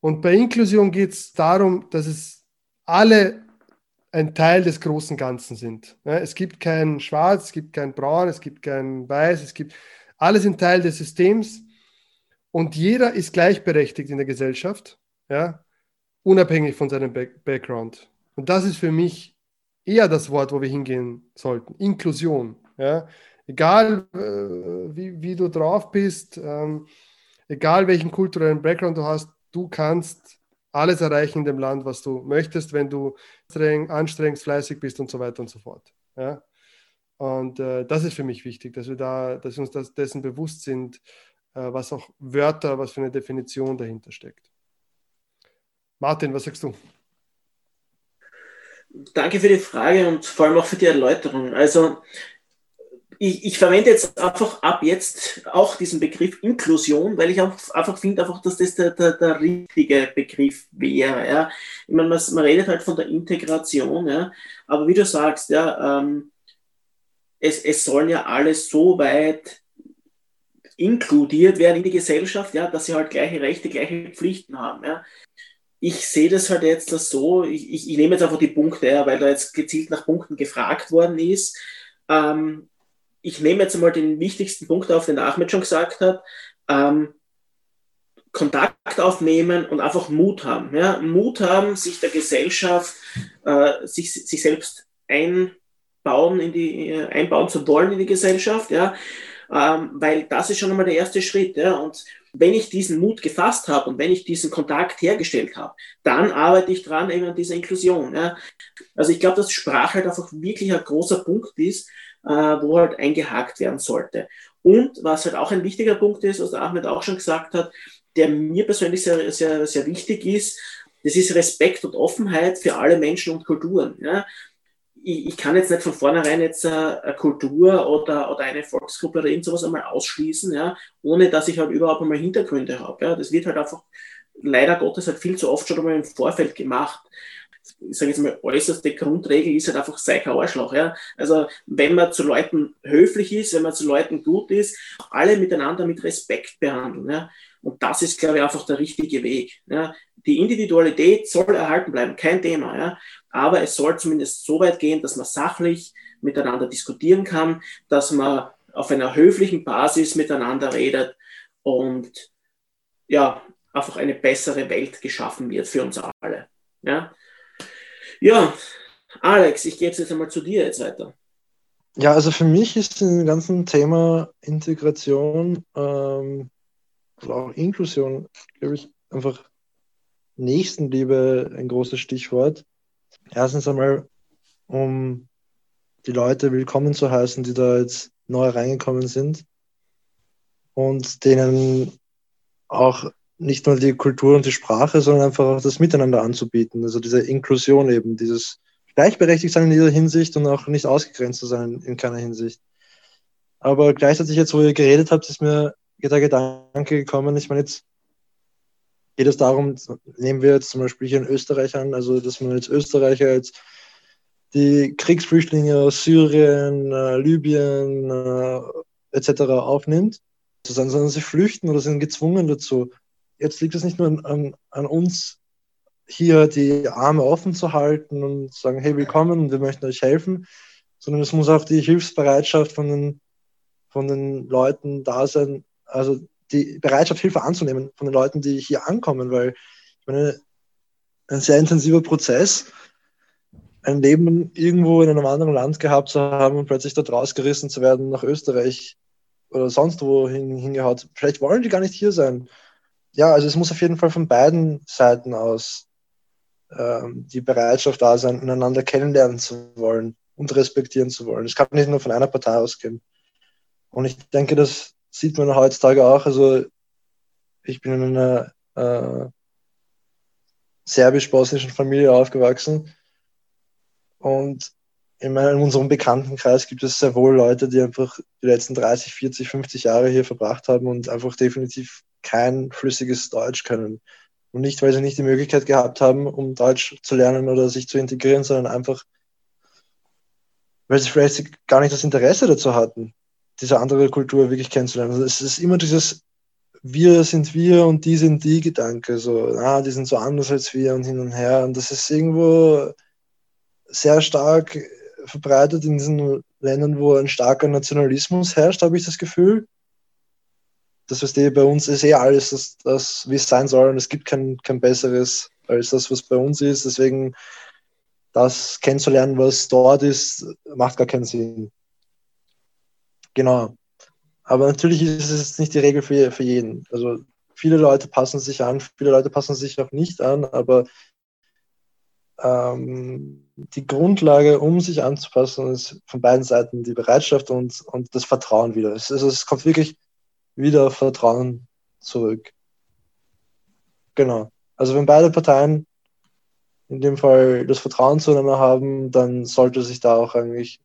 Und bei Inklusion geht es darum, dass es alle ein Teil des großen Ganzen sind. Ja, es gibt kein Schwarz, es gibt kein Braun, es gibt kein Weiß, es gibt alle sind Teil des Systems und jeder ist gleichberechtigt in der Gesellschaft, ja, unabhängig von seinem Back Background. Und das ist für mich eher das Wort, wo wir hingehen sollten. Inklusion. Ja? Egal, äh, wie, wie du drauf bist, ähm, egal welchen kulturellen Background du hast, du kannst alles erreichen in dem Land, was du möchtest, wenn du streng, anstrengst, fleißig bist und so weiter und so fort. Ja? Und äh, das ist für mich wichtig, dass wir da, dass wir uns das, dessen bewusst sind, äh, was auch Wörter, was für eine Definition dahinter steckt. Martin, was sagst du? Danke für die Frage und vor allem auch für die Erläuterung. Also ich, ich, verwende jetzt einfach ab jetzt auch diesen Begriff Inklusion, weil ich auch einfach finde, einfach, dass das der, der, der richtige Begriff wäre. Ja. Ich meine, man, man, redet halt von der Integration, ja. aber wie du sagst, ja, ähm, es, es sollen ja alle so weit inkludiert werden in die Gesellschaft, ja, dass sie halt gleiche Rechte, gleiche Pflichten haben. Ja ich sehe das halt jetzt so, ich, ich, ich, nehme jetzt einfach die Punkte, ja, weil da jetzt gezielt nach Punkten gefragt worden ist. Ähm, ich nehme jetzt einmal den wichtigsten Punkt auf, den Ahmed schon gesagt hat. Ähm, Kontakt aufnehmen und einfach Mut haben. Ja? Mut haben, sich der Gesellschaft, äh, sich, sich selbst einbauen, in die, äh, einbauen zu wollen in die Gesellschaft, ja? Ähm, weil das ist schon einmal der erste Schritt. Ja? Und wenn ich diesen Mut gefasst habe und wenn ich diesen Kontakt hergestellt habe, dann arbeite ich dran eben an dieser Inklusion. Ja. Also ich glaube, dass Sprache halt einfach wirklich ein großer Punkt ist, äh, wo halt eingehakt werden sollte. Und was halt auch ein wichtiger Punkt ist, was der Ahmed auch schon gesagt hat, der mir persönlich sehr, sehr, sehr wichtig ist, das ist Respekt und Offenheit für alle Menschen und Kulturen. Ja ich, ich, kann jetzt nicht von vornherein jetzt äh, eine Kultur oder, oder eine Volksgruppe oder irgend sowas einmal ausschließen, ja, ohne dass ich halt überhaupt einmal Hintergründe habe. Ja. Das wird halt einfach leider Gottes halt viel zu oft schon einmal im Vorfeld gemacht. Ich sage jetzt mal, äußerste Grundregel ist halt einfach, sei kein Arschloch. Ja. Also wenn man zu Leuten höflich ist, wenn man zu Leuten gut ist, alle miteinander mit Respekt behandeln. Ja. Und das ist, glaube ich, einfach der richtige Weg. Ja. Die Individualität soll erhalten bleiben, kein Thema. Ja aber es soll zumindest so weit gehen, dass man sachlich miteinander diskutieren kann, dass man auf einer höflichen Basis miteinander redet und ja, einfach eine bessere Welt geschaffen wird für uns alle. Ja, ja Alex, ich gebe es jetzt einmal zu dir jetzt weiter. Ja, also für mich ist im ganzen Thema Integration ähm, oder auch Inklusion, glaube ich, einfach Nächstenliebe ein großes Stichwort. Erstens einmal, um die Leute willkommen zu heißen, die da jetzt neu reingekommen sind und denen auch nicht nur die Kultur und die Sprache, sondern einfach auch das Miteinander anzubieten. Also diese Inklusion eben, dieses gleichberechtigt sein in jeder Hinsicht und auch nicht ausgegrenzt zu sein in keiner Hinsicht. Aber gleichzeitig jetzt, wo ihr geredet habt, ist mir der Gedanke gekommen, ich meine, jetzt geht es darum, nehmen wir jetzt zum Beispiel hier in Österreich an, also dass man als Österreicher jetzt die Kriegsflüchtlinge aus Syrien, äh, Libyen äh, etc. aufnimmt, sondern sie flüchten oder sind gezwungen dazu. Jetzt liegt es nicht nur an, an, uns, hier die Arme offen zu halten und sagen, hey, willkommen und wir möchten euch helfen, sondern es muss auch die Hilfsbereitschaft von den, von den Leuten da sein, also die Bereitschaft, Hilfe anzunehmen von den Leuten, die hier ankommen, weil ich meine, ein sehr intensiver Prozess, ein Leben irgendwo in einem anderen Land gehabt zu haben und plötzlich dort rausgerissen zu werden nach Österreich oder sonst wo hin, hingehaut. Vielleicht wollen die gar nicht hier sein. Ja, also es muss auf jeden Fall von beiden Seiten aus ähm, die Bereitschaft da sein, einander kennenlernen zu wollen und respektieren zu wollen. Es kann nicht nur von einer Partei ausgehen. Und ich denke, das sieht man heutzutage auch. Also ich bin in einer äh, serbisch-bosnischen Familie aufgewachsen und in, meinem, in unserem Bekanntenkreis gibt es sehr wohl Leute, die einfach die letzten 30, 40, 50 Jahre hier verbracht haben und einfach definitiv kein flüssiges Deutsch können. Und nicht, weil sie nicht die Möglichkeit gehabt haben, um Deutsch zu lernen oder sich zu integrieren, sondern einfach, weil sie vielleicht gar nicht das Interesse dazu hatten, diese andere Kultur wirklich kennenzulernen. Also es ist immer dieses Wir sind wir und die sind die Gedanke. So, ah, die sind so anders als wir und hin und her. Und das ist irgendwo sehr stark verbreitet in diesen Ländern, wo ein starker Nationalismus herrscht, habe ich das Gefühl. Das, was die bei uns ist, eh alles, das, das wie es sein soll. Und es gibt kein, kein besseres als das, was bei uns ist. Deswegen das kennenzulernen, was dort ist, macht gar keinen Sinn. Genau. Aber natürlich ist es nicht die Regel für, für jeden. Also viele Leute passen sich an, viele Leute passen sich auch nicht an, aber ähm, die Grundlage, um sich anzupassen, ist von beiden Seiten die Bereitschaft und, und das Vertrauen wieder. Es, also es kommt wirklich wieder Vertrauen zurück. Genau. Also wenn beide Parteien in dem Fall das Vertrauen zueinander haben, dann sollte sich da auch eigentlich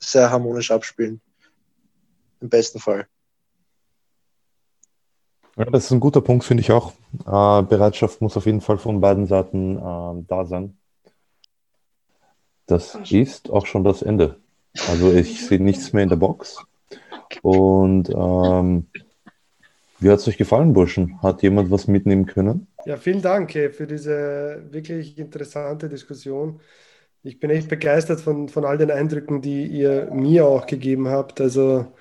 sehr harmonisch abspielen. Im besten Fall. Ja, das ist ein guter Punkt, finde ich auch. Äh, Bereitschaft muss auf jeden Fall von beiden Seiten äh, da sein. Das ist auch schon das Ende. Also ich sehe nichts mehr in der Box. Und ähm, wie hat es euch gefallen, Burschen? Hat jemand was mitnehmen können? Ja, vielen Dank für diese wirklich interessante Diskussion. Ich bin echt begeistert von, von all den Eindrücken, die ihr mir auch gegeben habt. Also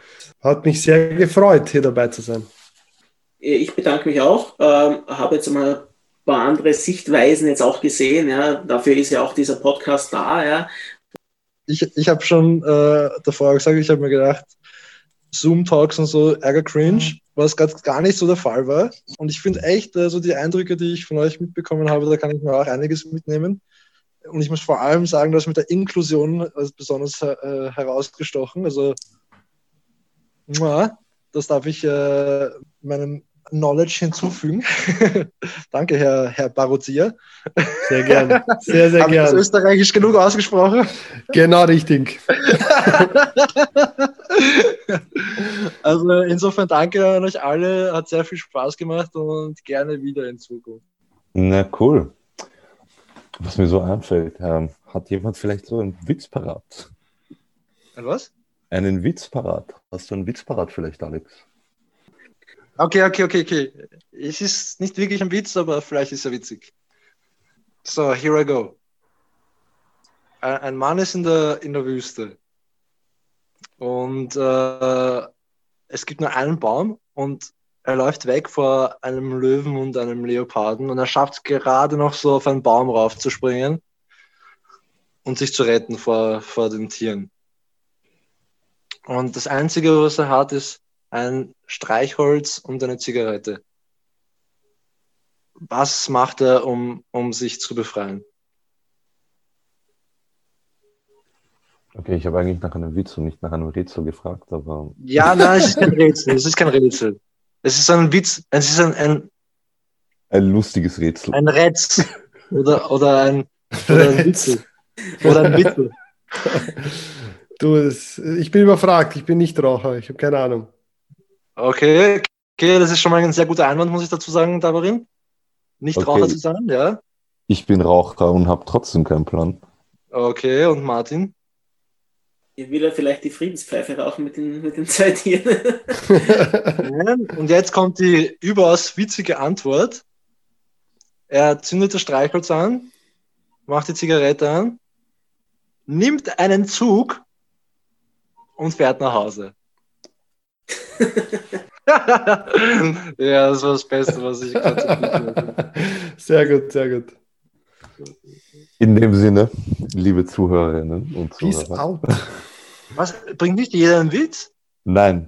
hat mich sehr gefreut, hier dabei zu sein. Ich bedanke mich auch. Ähm, habe jetzt mal ein paar andere Sichtweisen jetzt auch gesehen. Ja. Dafür ist ja auch dieser Podcast da. Ja. Ich, ich habe schon äh, davor gesagt, ich habe mir gedacht, Zoom-Talks und so, ärger cringe, mhm. was gerade gar nicht so der Fall war. Und ich finde echt, also die Eindrücke, die ich von euch mitbekommen habe, da kann ich mir auch einiges mitnehmen. Und ich muss vor allem sagen, dass mit der Inklusion besonders äh, herausgestochen. Also, das darf ich äh, meinem Knowledge hinzufügen. Danke, Herr, Herr Barozia. Sehr gern. Sehr, sehr Habe gern. Ich das österreichisch genug ausgesprochen? Genau richtig. also insofern danke an euch alle. Hat sehr viel Spaß gemacht und gerne wieder in Zukunft. Na cool. Was mir so einfällt, ähm, hat jemand vielleicht so einen Witz parat? Ein was? Einen Witz parat. Hast du einen Witz parat vielleicht, Alex? Okay, okay, okay, okay. Es ist nicht wirklich ein Witz, aber vielleicht ist er witzig. So, here I go. Ein Mann ist in der, in der Wüste und äh, es gibt nur einen Baum und er läuft weg vor einem Löwen und einem Leoparden und er schafft es gerade noch so auf einen Baum raufzuspringen und sich zu retten vor, vor den Tieren. Und das Einzige, was er hat, ist ein Streichholz und eine Zigarette. Was macht er, um, um sich zu befreien? Okay, ich habe eigentlich nach einem Witz und nicht nach einem Rätsel gefragt, aber. Ja, nein, es ist kein Rätsel. Es ist kein Rätsel. Es ist ein Witz, es ist ein, ein, ein lustiges Rätsel. Ein Rätsel. Oder, oder ein, oder ein Witzel. Oder ein Witzel. Du, das, ich bin überfragt, ich bin nicht Raucher, ich habe keine Ahnung. Okay, okay, das ist schon mal ein sehr guter Einwand, muss ich dazu sagen, Davarin. Nicht Okay. Raucher zu sein, ja. Ich bin Raucher und habe trotzdem keinen Plan. Okay, und Martin? Ihr will ja vielleicht die Friedenspfeife rauchen mit den, mit den zwei Tieren. Und jetzt kommt die überaus witzige Antwort. Er zündet das Streichholz an, macht die Zigarette an, nimmt einen Zug und fährt nach Hause. ja, das war das Beste, was ich gerade Sehr gut, sehr gut. In dem Sinne, liebe Zuhörerinnen und Peace Zuhörer. out. Was? Bringt nicht jeder einen Witz? Nein,